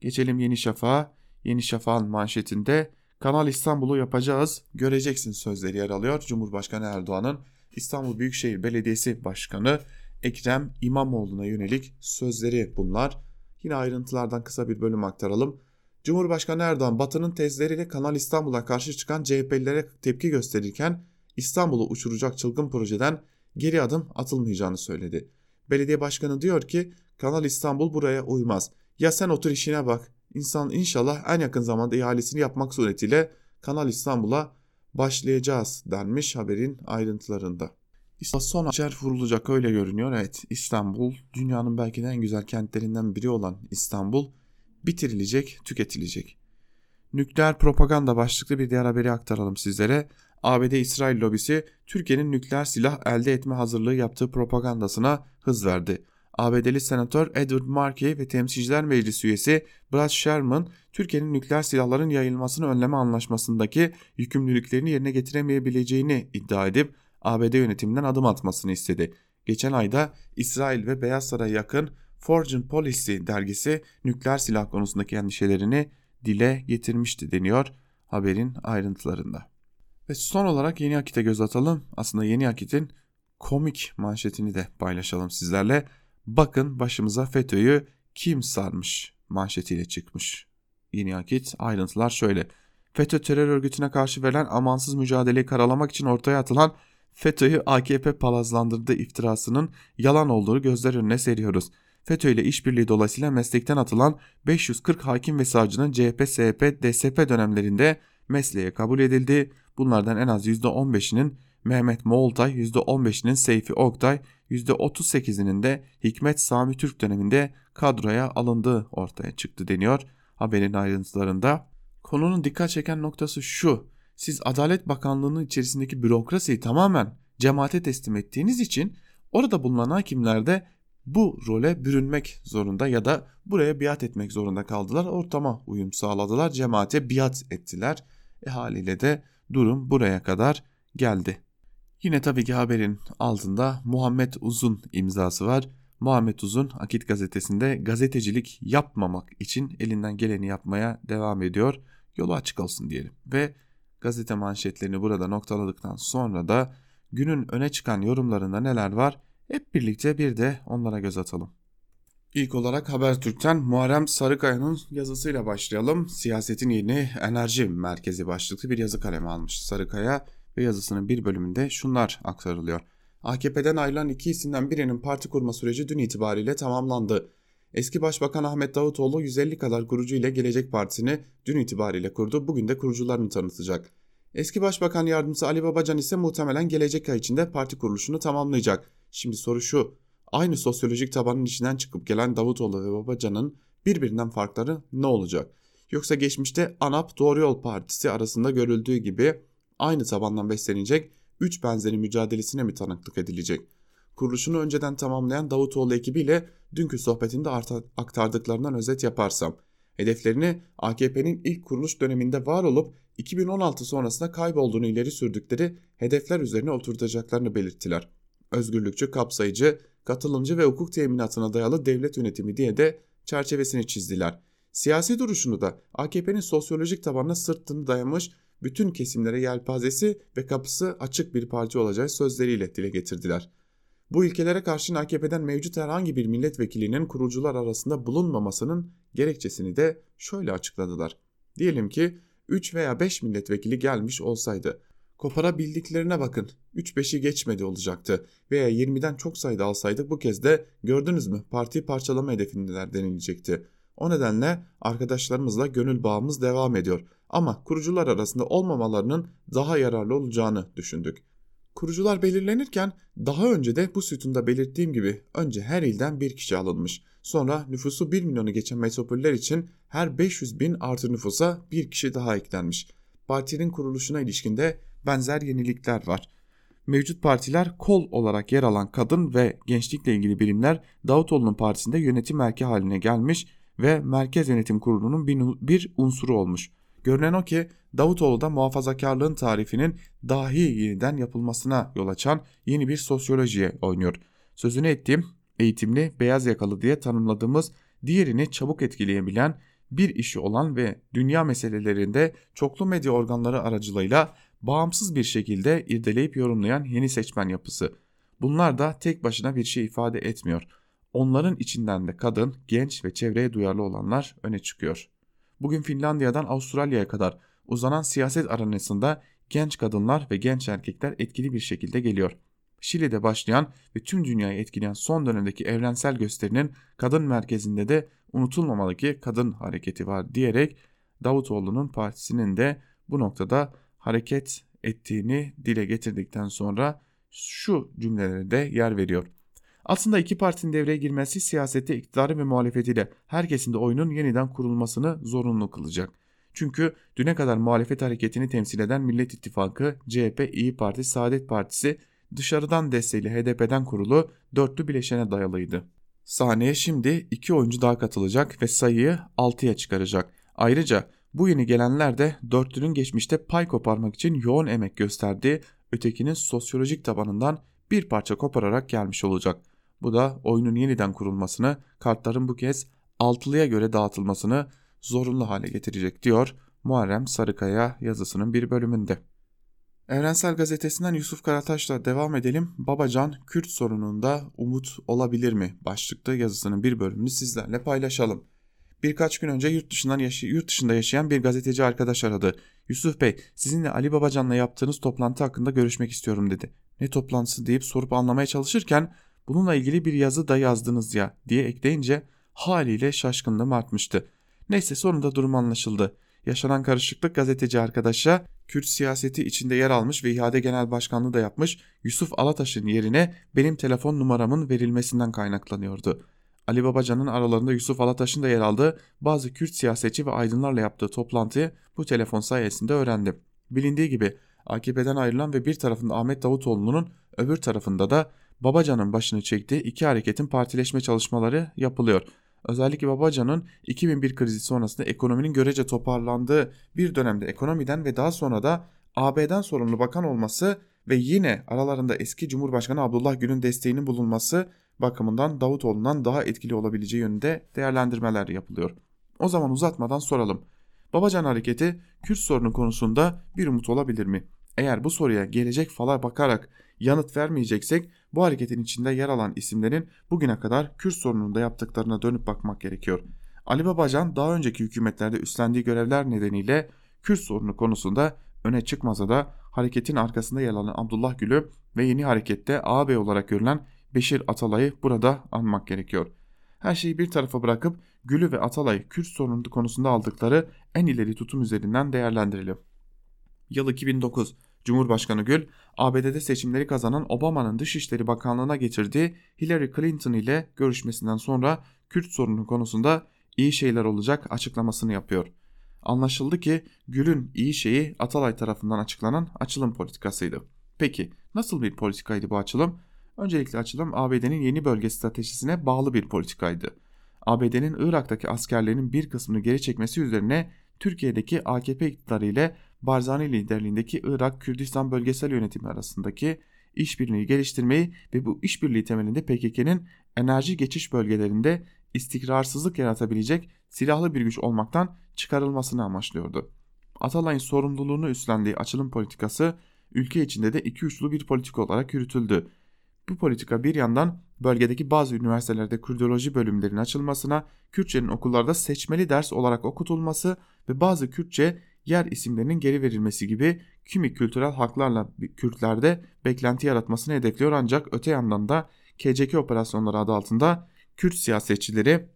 Geçelim Yeni Şafak'a. Yeni Şafak'ın manşetinde Kanal İstanbul'u yapacağız, göreceksin sözleri yer alıyor. Cumhurbaşkanı Erdoğan'ın İstanbul Büyükşehir Belediyesi Başkanı Ekrem İmamoğlu'na yönelik sözleri bunlar. Yine ayrıntılardan kısa bir bölüm aktaralım. Cumhurbaşkanı Erdoğan Batı'nın tezleriyle Kanal İstanbul'a karşı çıkan CHP'lilere tepki gösterirken İstanbul'u uçuracak çılgın projeden geri adım atılmayacağını söyledi. Belediye başkanı diyor ki Kanal İstanbul buraya uymaz. Ya sen otur işine bak. İnsan inşallah en yakın zamanda ihalesini yapmak suretiyle Kanal İstanbul'a başlayacağız denmiş haberin ayrıntılarında. Son açer vurulacak öyle görünüyor. Evet İstanbul dünyanın belki de en güzel kentlerinden biri olan İstanbul bitirilecek, tüketilecek. Nükleer propaganda başlıklı bir diğer haberi aktaralım sizlere. ABD-İsrail lobisi Türkiye'nin nükleer silah elde etme hazırlığı yaptığı propagandasına hız verdi. ABD'li senatör Edward Markey ve Temsilciler Meclisi üyesi Brad Sherman, Türkiye'nin nükleer silahların yayılmasını önleme anlaşmasındaki yükümlülüklerini yerine getiremeyebileceğini iddia edip ABD yönetiminden adım atmasını istedi. Geçen ayda İsrail ve Beyaz Saray'a yakın Foreign Policy dergisi nükleer silah konusundaki endişelerini dile getirmişti deniyor haberin ayrıntılarında. Ve son olarak Yeni Akit'e göz atalım. Aslında Yeni Akit'in komik manşetini de paylaşalım sizlerle. Bakın başımıza FETÖ'yü kim sarmış manşetiyle çıkmış. Yeni Akit ayrıntılar şöyle. FETÖ terör örgütüne karşı verilen amansız mücadeleyi karalamak için ortaya atılan FETÖ'yü AKP palazlandırdığı iftirasının yalan olduğunu gözler önüne seriyoruz. FETÖ ile işbirliği dolayısıyla meslekten atılan 540 hakim ve savcının CHP, SHP, DSP dönemlerinde mesleğe kabul edildi. Bunlardan en az %15'inin Mehmet Moğoltay, %15'inin Seyfi Oktay, %38'inin de Hikmet Sami Türk döneminde kadroya alındığı ortaya çıktı deniyor haberin ayrıntılarında. Konunun dikkat çeken noktası şu. Siz Adalet Bakanlığı'nın içerisindeki bürokrasiyi tamamen cemaate teslim ettiğiniz için orada bulunan hakimler de bu role bürünmek zorunda ya da buraya biat etmek zorunda kaldılar. Ortama uyum sağladılar, cemaate biat ettiler. E haliyle de durum buraya kadar geldi. Yine tabii ki haberin altında Muhammed Uzun imzası var. Muhammed Uzun Akit gazetesinde gazetecilik yapmamak için elinden geleni yapmaya devam ediyor. Yolu açık olsun diyelim. Ve gazete manşetlerini burada noktaladıktan sonra da günün öne çıkan yorumlarında neler var hep birlikte bir de onlara göz atalım. İlk olarak Habertürk'ten Muharrem Sarıkaya'nın yazısıyla başlayalım. Siyasetin yeni enerji merkezi başlıklı bir yazı kalemi almış Sarıkaya ve yazısının bir bölümünde şunlar aktarılıyor. AKP'den ayrılan iki isimden birinin parti kurma süreci dün itibariyle tamamlandı. Eski Başbakan Ahmet Davutoğlu 150 kadar kurucu ile Gelecek Partisi'ni dün itibariyle kurdu. Bugün de kurucularını tanıtacak. Eski Başbakan Yardımcısı Ali Babacan ise muhtemelen gelecek ay içinde parti kuruluşunu tamamlayacak. Şimdi soru şu. Aynı sosyolojik tabanın içinden çıkıp gelen Davutoğlu ve Babacan'ın birbirinden farkları ne olacak? Yoksa geçmişte ANAP Doğru Yol Partisi arasında görüldüğü gibi aynı tabandan beslenecek 3 benzeri mücadelesine mi tanıklık edilecek? Kuruluşunu önceden tamamlayan Davutoğlu ekibiyle dünkü sohbetinde aktardıklarından özet yaparsam, hedeflerini AKP'nin ilk kuruluş döneminde var olup 2016 sonrasında kaybolduğunu ileri sürdükleri hedefler üzerine oturtacaklarını belirttiler. Özgürlükçü, kapsayıcı, katılımcı ve hukuk teminatına dayalı devlet yönetimi diye de çerçevesini çizdiler. Siyasi duruşunu da AKP'nin sosyolojik tabanına sırtını dayamış bütün kesimlere yelpazesi ve kapısı açık bir parti olacağı sözleriyle dile getirdiler. Bu ilkelere karşın AKP'den mevcut herhangi bir milletvekilinin kurucular arasında bulunmamasının gerekçesini de şöyle açıkladılar. Diyelim ki 3 veya 5 milletvekili gelmiş olsaydı Koparabildiklerine bakın. 3-5'i geçmedi olacaktı. Veya 20'den çok sayıda alsaydık bu kez de gördünüz mü partiyi parçalama hedefindeler denilecekti. O nedenle arkadaşlarımızla gönül bağımız devam ediyor. Ama kurucular arasında olmamalarının daha yararlı olacağını düşündük. Kurucular belirlenirken daha önce de bu sütunda belirttiğim gibi önce her ilden bir kişi alınmış. Sonra nüfusu 1 milyonu geçen metropoller için her 500 bin artı nüfusa bir kişi daha eklenmiş. Partinin kuruluşuna ilişkinde benzer yenilikler var. Mevcut partiler kol olarak yer alan kadın ve gençlikle ilgili birimler Davutoğlu'nun partisinde yönetim erki haline gelmiş ve Merkez Yönetim Kurulu'nun bir unsuru olmuş. Görünen o ki Davutoğlu da muhafazakarlığın tarifinin dahi yeniden yapılmasına yol açan yeni bir sosyolojiye oynuyor. Sözünü ettiğim eğitimli, beyaz yakalı diye tanımladığımız diğerini çabuk etkileyebilen bir işi olan ve dünya meselelerinde çoklu medya organları aracılığıyla bağımsız bir şekilde irdeleyip yorumlayan yeni seçmen yapısı. Bunlar da tek başına bir şey ifade etmiyor. Onların içinden de kadın, genç ve çevreye duyarlı olanlar öne çıkıyor. Bugün Finlandiya'dan Avustralya'ya kadar uzanan siyaset aranasında genç kadınlar ve genç erkekler etkili bir şekilde geliyor. Şili'de başlayan ve tüm dünyayı etkileyen son dönemdeki evrensel gösterinin kadın merkezinde de unutulmamalı ki kadın hareketi var diyerek Davutoğlu'nun partisinin de bu noktada hareket ettiğini dile getirdikten sonra şu cümlelere de yer veriyor. Aslında iki partinin devreye girmesi siyasette iktidarı ve muhalefetiyle herkesin de oyunun yeniden kurulmasını zorunlu kılacak. Çünkü düne kadar muhalefet hareketini temsil eden Millet İttifakı, CHP, İyi Parti, Saadet Partisi dışarıdan desteğiyle HDP'den kurulu dörtlü bileşene dayalıydı. Sahneye şimdi iki oyuncu daha katılacak ve sayıyı 6'ya çıkaracak. Ayrıca bu yeni gelenler de dörtlünün geçmişte pay koparmak için yoğun emek gösterdiği ötekinin sosyolojik tabanından bir parça kopararak gelmiş olacak. Bu da oyunun yeniden kurulmasını, kartların bu kez altılıya göre dağıtılmasını zorunlu hale getirecek diyor Muharrem Sarıkaya yazısının bir bölümünde. Evrensel Gazetesi'nden Yusuf Karataş'la devam edelim. Babacan Kürt sorununda umut olabilir mi? Başlıkta yazısının bir bölümünü sizlerle paylaşalım. Birkaç gün önce yurt dışından yaşay yurt dışında yaşayan bir gazeteci arkadaş aradı. Yusuf Bey, sizinle Ali Babacan'la yaptığınız toplantı hakkında görüşmek istiyorum dedi. Ne toplantısı deyip sorup anlamaya çalışırken bununla ilgili bir yazı da yazdınız ya diye ekleyince haliyle şaşkınlığım artmıştı. Neyse sonunda durum anlaşıldı. Yaşanan karışıklık gazeteci arkadaşa Kürt siyaseti içinde yer almış ve İHA'de Genel Başkanlığı da yapmış Yusuf Alataş'ın yerine benim telefon numaramın verilmesinden kaynaklanıyordu. Ali Babacan'ın aralarında Yusuf Alataş'ın da yer aldığı bazı Kürt siyasetçi ve aydınlarla yaptığı toplantıyı bu telefon sayesinde öğrendim. Bilindiği gibi AKP'den ayrılan ve bir tarafında Ahmet Davutoğlu'nun öbür tarafında da Babacan'ın başını çektiği iki hareketin partileşme çalışmaları yapılıyor. Özellikle Babacan'ın 2001 krizi sonrasında ekonominin görece toparlandığı bir dönemde ekonomiden ve daha sonra da AB'den sorumlu bakan olması ve yine aralarında eski Cumhurbaşkanı Abdullah Gül'ün desteğinin bulunması bakımından Davutoğlu'ndan daha etkili olabileceği yönünde değerlendirmeler yapılıyor. O zaman uzatmadan soralım. Babacan hareketi Kürt sorunu konusunda bir umut olabilir mi? Eğer bu soruya gelecek fala bakarak yanıt vermeyeceksek bu hareketin içinde yer alan isimlerin bugüne kadar Kürt sorununda yaptıklarına dönüp bakmak gerekiyor. Ali Babacan daha önceki hükümetlerde üstlendiği görevler nedeniyle Kürt sorunu konusunda öne çıkmasa da hareketin arkasında yer alan Abdullah Gül'ü ve yeni harekette ağabey olarak görülen Beşir Atalay'ı burada anmak gerekiyor. Her şeyi bir tarafa bırakıp Gül'ü ve Atalay Kürt sorunu konusunda aldıkları en ileri tutum üzerinden değerlendirelim. Yıl 2009 Cumhurbaşkanı Gül, ABD'de seçimleri kazanan Obama'nın Dışişleri Bakanlığı'na getirdiği Hillary Clinton ile görüşmesinden sonra Kürt sorunu konusunda iyi şeyler olacak açıklamasını yapıyor. Anlaşıldı ki Gül'ün iyi şeyi Atalay tarafından açıklanan açılım politikasıydı. Peki nasıl bir politikaydı bu açılım? Öncelikle açılım ABD'nin yeni bölge stratejisine bağlı bir politikaydı. ABD'nin Irak'taki askerlerinin bir kısmını geri çekmesi üzerine Türkiye'deki AKP iktidarı ile Barzani liderliğindeki Irak Kürdistan bölgesel yönetimi arasındaki işbirliği geliştirmeyi ve bu işbirliği temelinde PKK'nın enerji geçiş bölgelerinde istikrarsızlık yaratabilecek silahlı bir güç olmaktan çıkarılmasını amaçlıyordu. Atalay'ın sorumluluğunu üstlendiği açılım politikası ülke içinde de iki uçlu bir politika olarak yürütüldü. Bu politika bir yandan bölgedeki bazı üniversitelerde Kürdoloji bölümlerinin açılmasına, Kürtçenin okullarda seçmeli ders olarak okutulması ve bazı Kürtçe yer isimlerinin geri verilmesi gibi kimi kültürel haklarla Kürtlerde beklenti yaratmasını hedefliyor ancak öte yandan da KCK operasyonları adı altında Kürt siyasetçileri,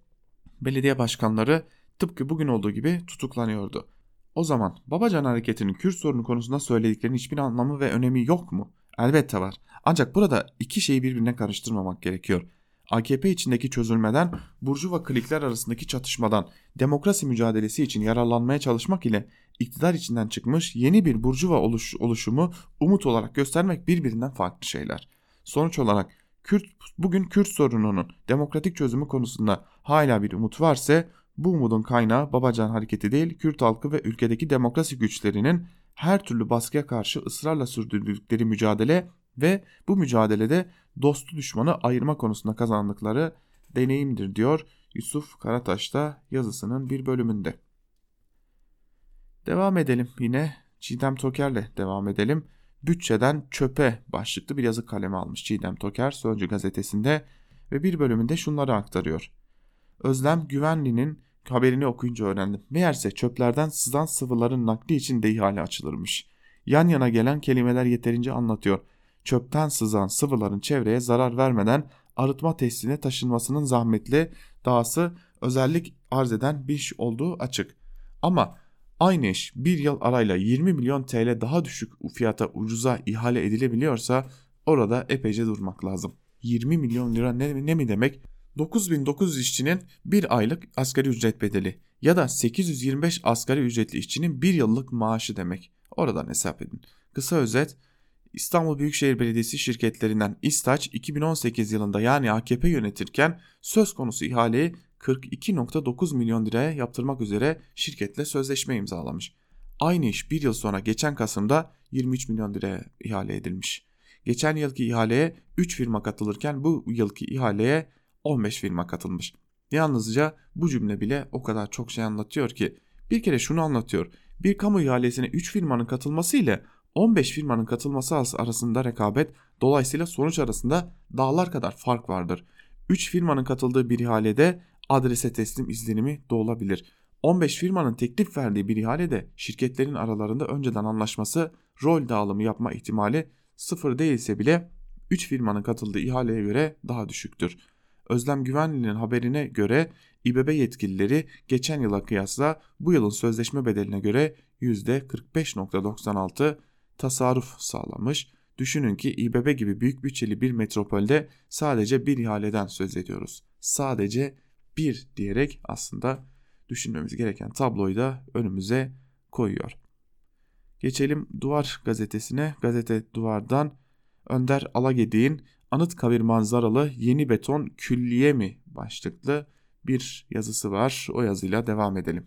belediye başkanları tıpkı bugün olduğu gibi tutuklanıyordu. O zaman Babacan hareketinin Kürt sorunu konusunda söylediklerinin hiçbir anlamı ve önemi yok mu? Elbette var. Ancak burada iki şeyi birbirine karıştırmamak gerekiyor. AKP içindeki çözülmeden, Burjuva klikler arasındaki çatışmadan, demokrasi mücadelesi için yararlanmaya çalışmak ile iktidar içinden çıkmış yeni bir Burjuva oluş, oluşumu umut olarak göstermek birbirinden farklı şeyler. Sonuç olarak Kürt, bugün Kürt sorununun demokratik çözümü konusunda hala bir umut varsa bu umudun kaynağı Babacan hareketi değil Kürt halkı ve ülkedeki demokrasi güçlerinin her türlü baskıya karşı ısrarla sürdürdükleri mücadele ve bu mücadelede dostu düşmanı ayırma konusunda kazandıkları deneyimdir diyor Yusuf Karataş da yazısının bir bölümünde. Devam edelim yine Çiğdem Toker'le devam edelim. Bütçeden çöpe başlıklı bir yazı kaleme almış Çiğdem Toker Sözcü gazetesinde ve bir bölümünde şunları aktarıyor. Özlem Güvenli'nin haberini okuyunca öğrendim. Meğerse çöplerden sızan sıvıların nakli için de ihale açılırmış. Yan yana gelen kelimeler yeterince anlatıyor. Çöpten sızan sıvıların çevreye zarar vermeden arıtma tesisine taşınmasının zahmetli dahası özellik arz eden bir iş olduğu açık. Ama aynı iş bir yıl arayla 20 milyon TL daha düşük fiyata ucuza ihale edilebiliyorsa orada epeyce durmak lazım. 20 milyon lira ne, ne mi demek? 9900 işçinin bir aylık asgari ücret bedeli ya da 825 asgari ücretli işçinin bir yıllık maaşı demek. Oradan hesap edin. Kısa özet İstanbul Büyükşehir Belediyesi şirketlerinden İstaç 2018 yılında yani AKP yönetirken söz konusu ihaleyi 42.9 milyon liraya yaptırmak üzere şirketle sözleşme imzalamış. Aynı iş bir yıl sonra geçen Kasım'da 23 milyon liraya ihale edilmiş. Geçen yılki ihaleye 3 firma katılırken bu yılki ihaleye 15 firma katılmış. Yalnızca bu cümle bile o kadar çok şey anlatıyor ki bir kere şunu anlatıyor. Bir kamu ihalesine 3 firmanın katılması ile 15 firmanın katılması arasında rekabet dolayısıyla sonuç arasında dağlar kadar fark vardır. 3 firmanın katıldığı bir ihalede adrese teslim izlenimi de olabilir. 15 firmanın teklif verdiği bir ihalede şirketlerin aralarında önceden anlaşması rol dağılımı yapma ihtimali sıfır değilse bile 3 firmanın katıldığı ihaleye göre daha düşüktür. Özlem Güvenli'nin haberine göre İBB yetkilileri geçen yıla kıyasla bu yılın sözleşme bedeline göre %45.96 tasarruf sağlamış. Düşünün ki İBB gibi büyük bütçeli bir metropolde sadece bir ihaleden söz ediyoruz. Sadece bir diyerek aslında düşünmemiz gereken tabloyu da önümüze koyuyor. Geçelim Duvar gazetesine. Gazete Duvar'dan Önder Alagedik'in Anıtkabir manzaralı yeni beton külliye mi başlıklı bir yazısı var. O yazıyla devam edelim.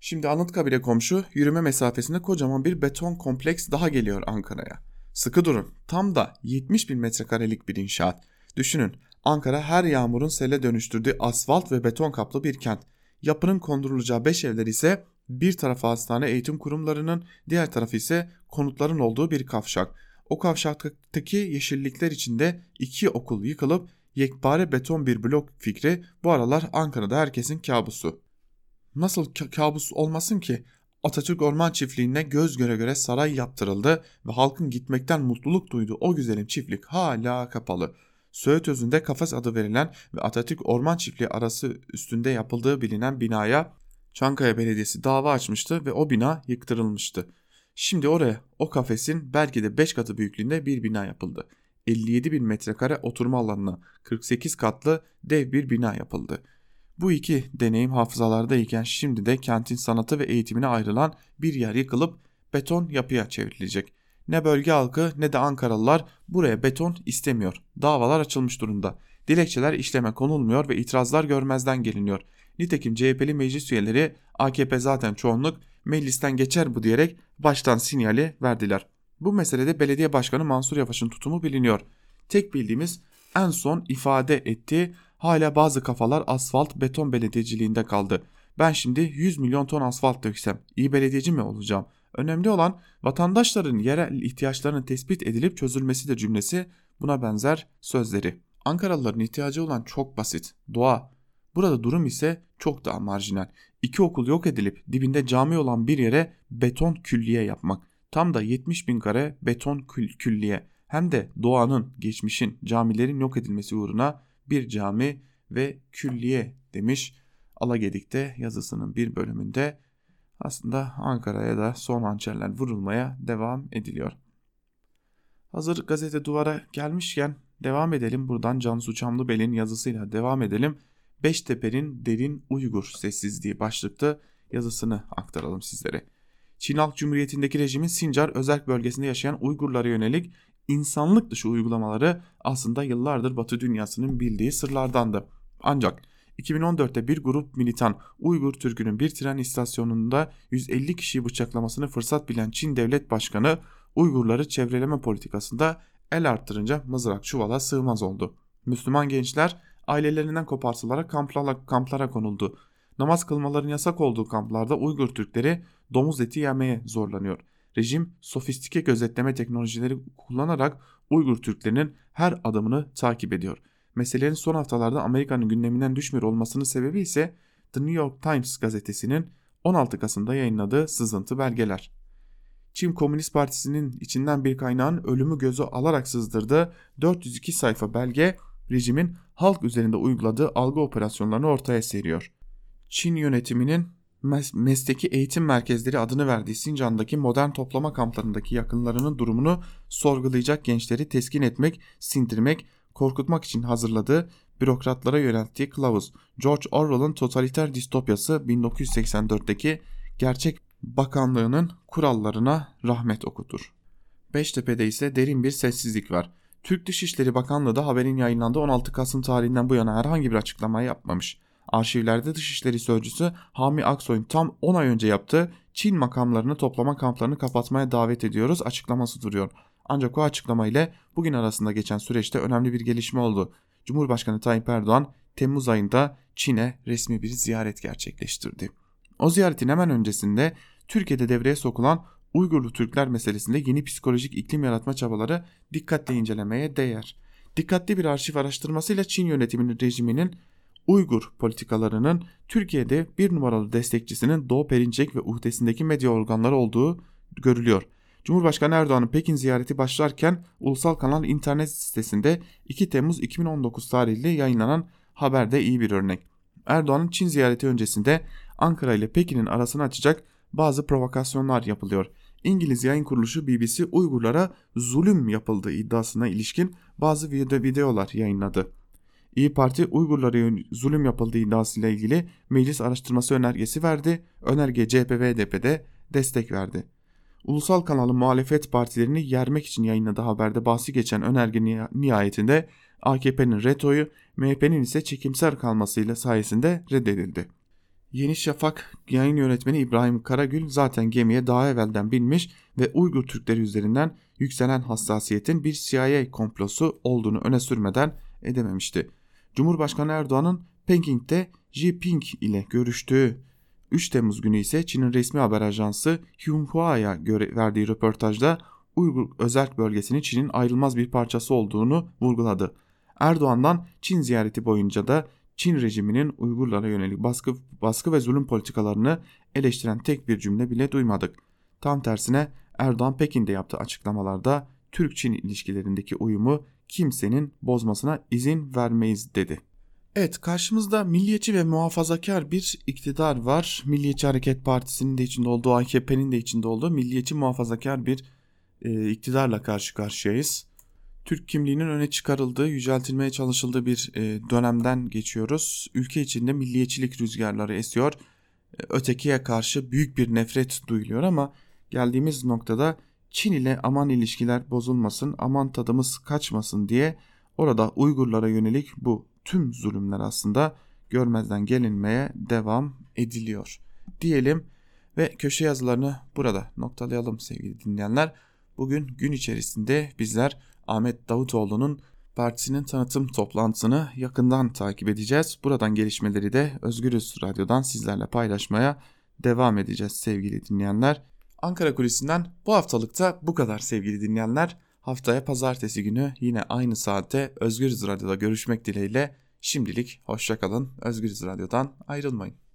Şimdi Anıtkabir'e komşu yürüme mesafesinde kocaman bir beton kompleks daha geliyor Ankara'ya. Sıkı durun. Tam da 70 bin metrekarelik bir inşaat. Düşünün Ankara her yağmurun sele dönüştürdüğü asfalt ve beton kaplı bir kent. Yapının kondurulacağı 5 evler ise bir tarafı hastane eğitim kurumlarının diğer tarafı ise konutların olduğu bir kavşak. O kavşaktaki yeşillikler içinde iki okul yıkılıp yekpare beton bir blok fikri bu aralar Ankara'da herkesin kabusu. Nasıl kabus olmasın ki? Atatürk Orman Çiftliği'ne göz göre göre saray yaptırıldı ve halkın gitmekten mutluluk duyduğu o güzelim çiftlik hala kapalı. Söğüt Özü'nde kafes adı verilen ve Atatürk Orman Çiftliği arası üstünde yapıldığı bilinen binaya Çankaya Belediyesi dava açmıştı ve o bina yıktırılmıştı. Şimdi oraya o kafesin belki de 5 katı büyüklüğünde bir bina yapıldı. 57 bin metrekare oturma alanına 48 katlı dev bir bina yapıldı. Bu iki deneyim hafızalardayken şimdi de kentin sanatı ve eğitimine ayrılan bir yer yıkılıp beton yapıya çevrilecek. Ne bölge halkı ne de Ankaralılar buraya beton istemiyor. Davalar açılmış durumda. Dilekçeler işleme konulmuyor ve itirazlar görmezden geliniyor. Nitekim CHP'li meclis üyeleri AKP zaten çoğunluk meclisten geçer bu diyerek baştan sinyali verdiler. Bu meselede belediye başkanı Mansur Yavaş'ın tutumu biliniyor. Tek bildiğimiz en son ifade ettiği hala bazı kafalar asfalt beton belediyeciliğinde kaldı. Ben şimdi 100 milyon ton asfalt döksem iyi belediyeci mi olacağım? Önemli olan vatandaşların yerel ihtiyaçlarının tespit edilip çözülmesi de cümlesi buna benzer sözleri. Ankaralıların ihtiyacı olan çok basit. Doğa. Burada durum ise çok daha marjinal. İki okul yok edilip dibinde cami olan bir yere beton külliye yapmak. Tam da 70 bin kare beton kül külliye. Hem de doğanın, geçmişin, camilerin yok edilmesi uğruna bir cami ve külliye demiş Alagedik'te yazısının bir bölümünde aslında Ankara'ya da son hançerler vurulmaya devam ediliyor. Hazır gazete duvara gelmişken devam edelim buradan Cansu Çamlıbel'in yazısıyla devam edelim. Beştepe'nin derin Uygur sessizliği başlıklı yazısını aktaralım sizlere. Çin Halk Cumhuriyeti'ndeki rejimin Sincar özel bölgesinde yaşayan Uygurlara yönelik insanlık dışı uygulamaları aslında yıllardır Batı dünyasının bildiği sırlardandı. Ancak 2014'te bir grup militan Uygur Türk'ünün bir tren istasyonunda 150 kişiyi bıçaklamasını fırsat bilen Çin Devlet Başkanı Uygurları çevreleme politikasında el arttırınca mızrak çuvala sığmaz oldu. Müslüman gençler ailelerinden kopartılarak kamplara, kamplara konuldu. Namaz kılmaların yasak olduğu kamplarda Uygur Türkleri domuz eti yemeye zorlanıyor. Rejim sofistike gözetleme teknolojileri kullanarak Uygur Türklerinin her adımını takip ediyor. Meselenin son haftalarda Amerika'nın gündeminden düşmüyor olmasının sebebi ise The New York Times gazetesinin 16 Kasım'da yayınladığı sızıntı belgeler. Çin Komünist Partisi'nin içinden bir kaynağın ölümü gözü alarak sızdırdığı 402 sayfa belge rejimin halk üzerinde uyguladığı algı operasyonlarını ortaya seriyor. Çin yönetiminin mesleki eğitim merkezleri adını verdiği Sincan'daki modern toplama kamplarındaki yakınlarının durumunu sorgulayacak gençleri teskin etmek, sindirmek, korkutmak için hazırladığı bürokratlara yönelttiği kılavuz George Orwell'ın totaliter distopyası 1984'teki gerçek bakanlığının kurallarına rahmet okutur. Beştepe'de ise derin bir sessizlik var. Türk Dışişleri Bakanlığı da haberin yayınlandığı 16 Kasım tarihinden bu yana herhangi bir açıklama yapmamış. Arşivlerde Dışişleri Sözcüsü Hami Aksoy'un tam 10 ay önce yaptığı Çin makamlarını toplama kamplarını kapatmaya davet ediyoruz açıklaması duruyor. Ancak o açıklama ile bugün arasında geçen süreçte önemli bir gelişme oldu. Cumhurbaşkanı Tayyip Erdoğan Temmuz ayında Çin'e resmi bir ziyaret gerçekleştirdi. O ziyaretin hemen öncesinde Türkiye'de devreye sokulan Uygurlu Türkler meselesinde yeni psikolojik iklim yaratma çabaları dikkatle incelemeye değer. Dikkatli bir arşiv araştırmasıyla Çin yönetiminin rejiminin Uygur politikalarının Türkiye'de bir numaralı destekçisinin Doğu Perinçek ve uhdesindeki medya organları olduğu görülüyor. Cumhurbaşkanı Erdoğan'ın Pekin ziyareti başlarken Ulusal Kanal internet sitesinde 2 Temmuz 2019 tarihli yayınlanan haberde iyi bir örnek. Erdoğan'ın Çin ziyareti öncesinde Ankara ile Pekin'in arasını açacak bazı provokasyonlar yapılıyor. İngiliz yayın kuruluşu BBC Uygurlara zulüm yapıldığı iddiasına ilişkin bazı video videolar yayınladı. İyi Parti Uygurlara zulüm yapıldığı iddiasıyla ilgili meclis araştırması önergesi verdi. Önerge CHP ve HDP'de destek verdi. Ulusal kanalın muhalefet partilerini yermek için yayınladığı haberde bahsi geçen önerge nihayetinde AKP'nin retoyu, MHP'nin ise çekimser kalmasıyla sayesinde reddedildi. Yeni Şafak yayın yönetmeni İbrahim Karagül zaten gemiye daha evvelden binmiş ve Uygur Türkleri üzerinden yükselen hassasiyetin bir CIA komplosu olduğunu öne sürmeden edememişti. Cumhurbaşkanı Erdoğan'ın Peking'de Jinping ile görüştüğü 3 Temmuz günü ise Çin'in resmi haber ajansı Xinhua'ya verdiği röportajda Uygur özel bölgesinin Çin'in ayrılmaz bir parçası olduğunu vurguladı. Erdoğan'dan Çin ziyareti boyunca da Çin rejiminin Uygurlara yönelik baskı, baskı ve zulüm politikalarını eleştiren tek bir cümle bile duymadık. Tam tersine Erdoğan Pekin'de yaptığı açıklamalarda Türk-Çin ilişkilerindeki uyumu kimsenin bozmasına izin vermeyiz dedi. Evet karşımızda milliyetçi ve muhafazakar bir iktidar var. Milliyetçi Hareket Partisi'nin de içinde olduğu, AKP'nin de içinde olduğu milliyetçi muhafazakar bir e, iktidarla karşı karşıyayız. Türk kimliğinin öne çıkarıldığı, yüceltilmeye çalışıldığı bir e, dönemden geçiyoruz. Ülke içinde milliyetçilik rüzgarları esiyor. E, ötekiye karşı büyük bir nefret duyuluyor ama geldiğimiz noktada Çin ile aman ilişkiler bozulmasın, aman tadımız kaçmasın diye orada Uygurlara yönelik bu tüm zulümler aslında görmezden gelinmeye devam ediliyor. Diyelim ve köşe yazılarını burada noktalayalım sevgili dinleyenler. Bugün gün içerisinde bizler Ahmet Davutoğlu'nun partisinin tanıtım toplantısını yakından takip edeceğiz. Buradan gelişmeleri de Özgürüz Radyo'dan sizlerle paylaşmaya devam edeceğiz sevgili dinleyenler. Ankara Kulisi'nden bu haftalıkta bu kadar sevgili dinleyenler. Haftaya pazartesi günü yine aynı saatte Özgürüz Radyo'da görüşmek dileğiyle şimdilik hoşçakalın. Özgürüz Radyo'dan ayrılmayın.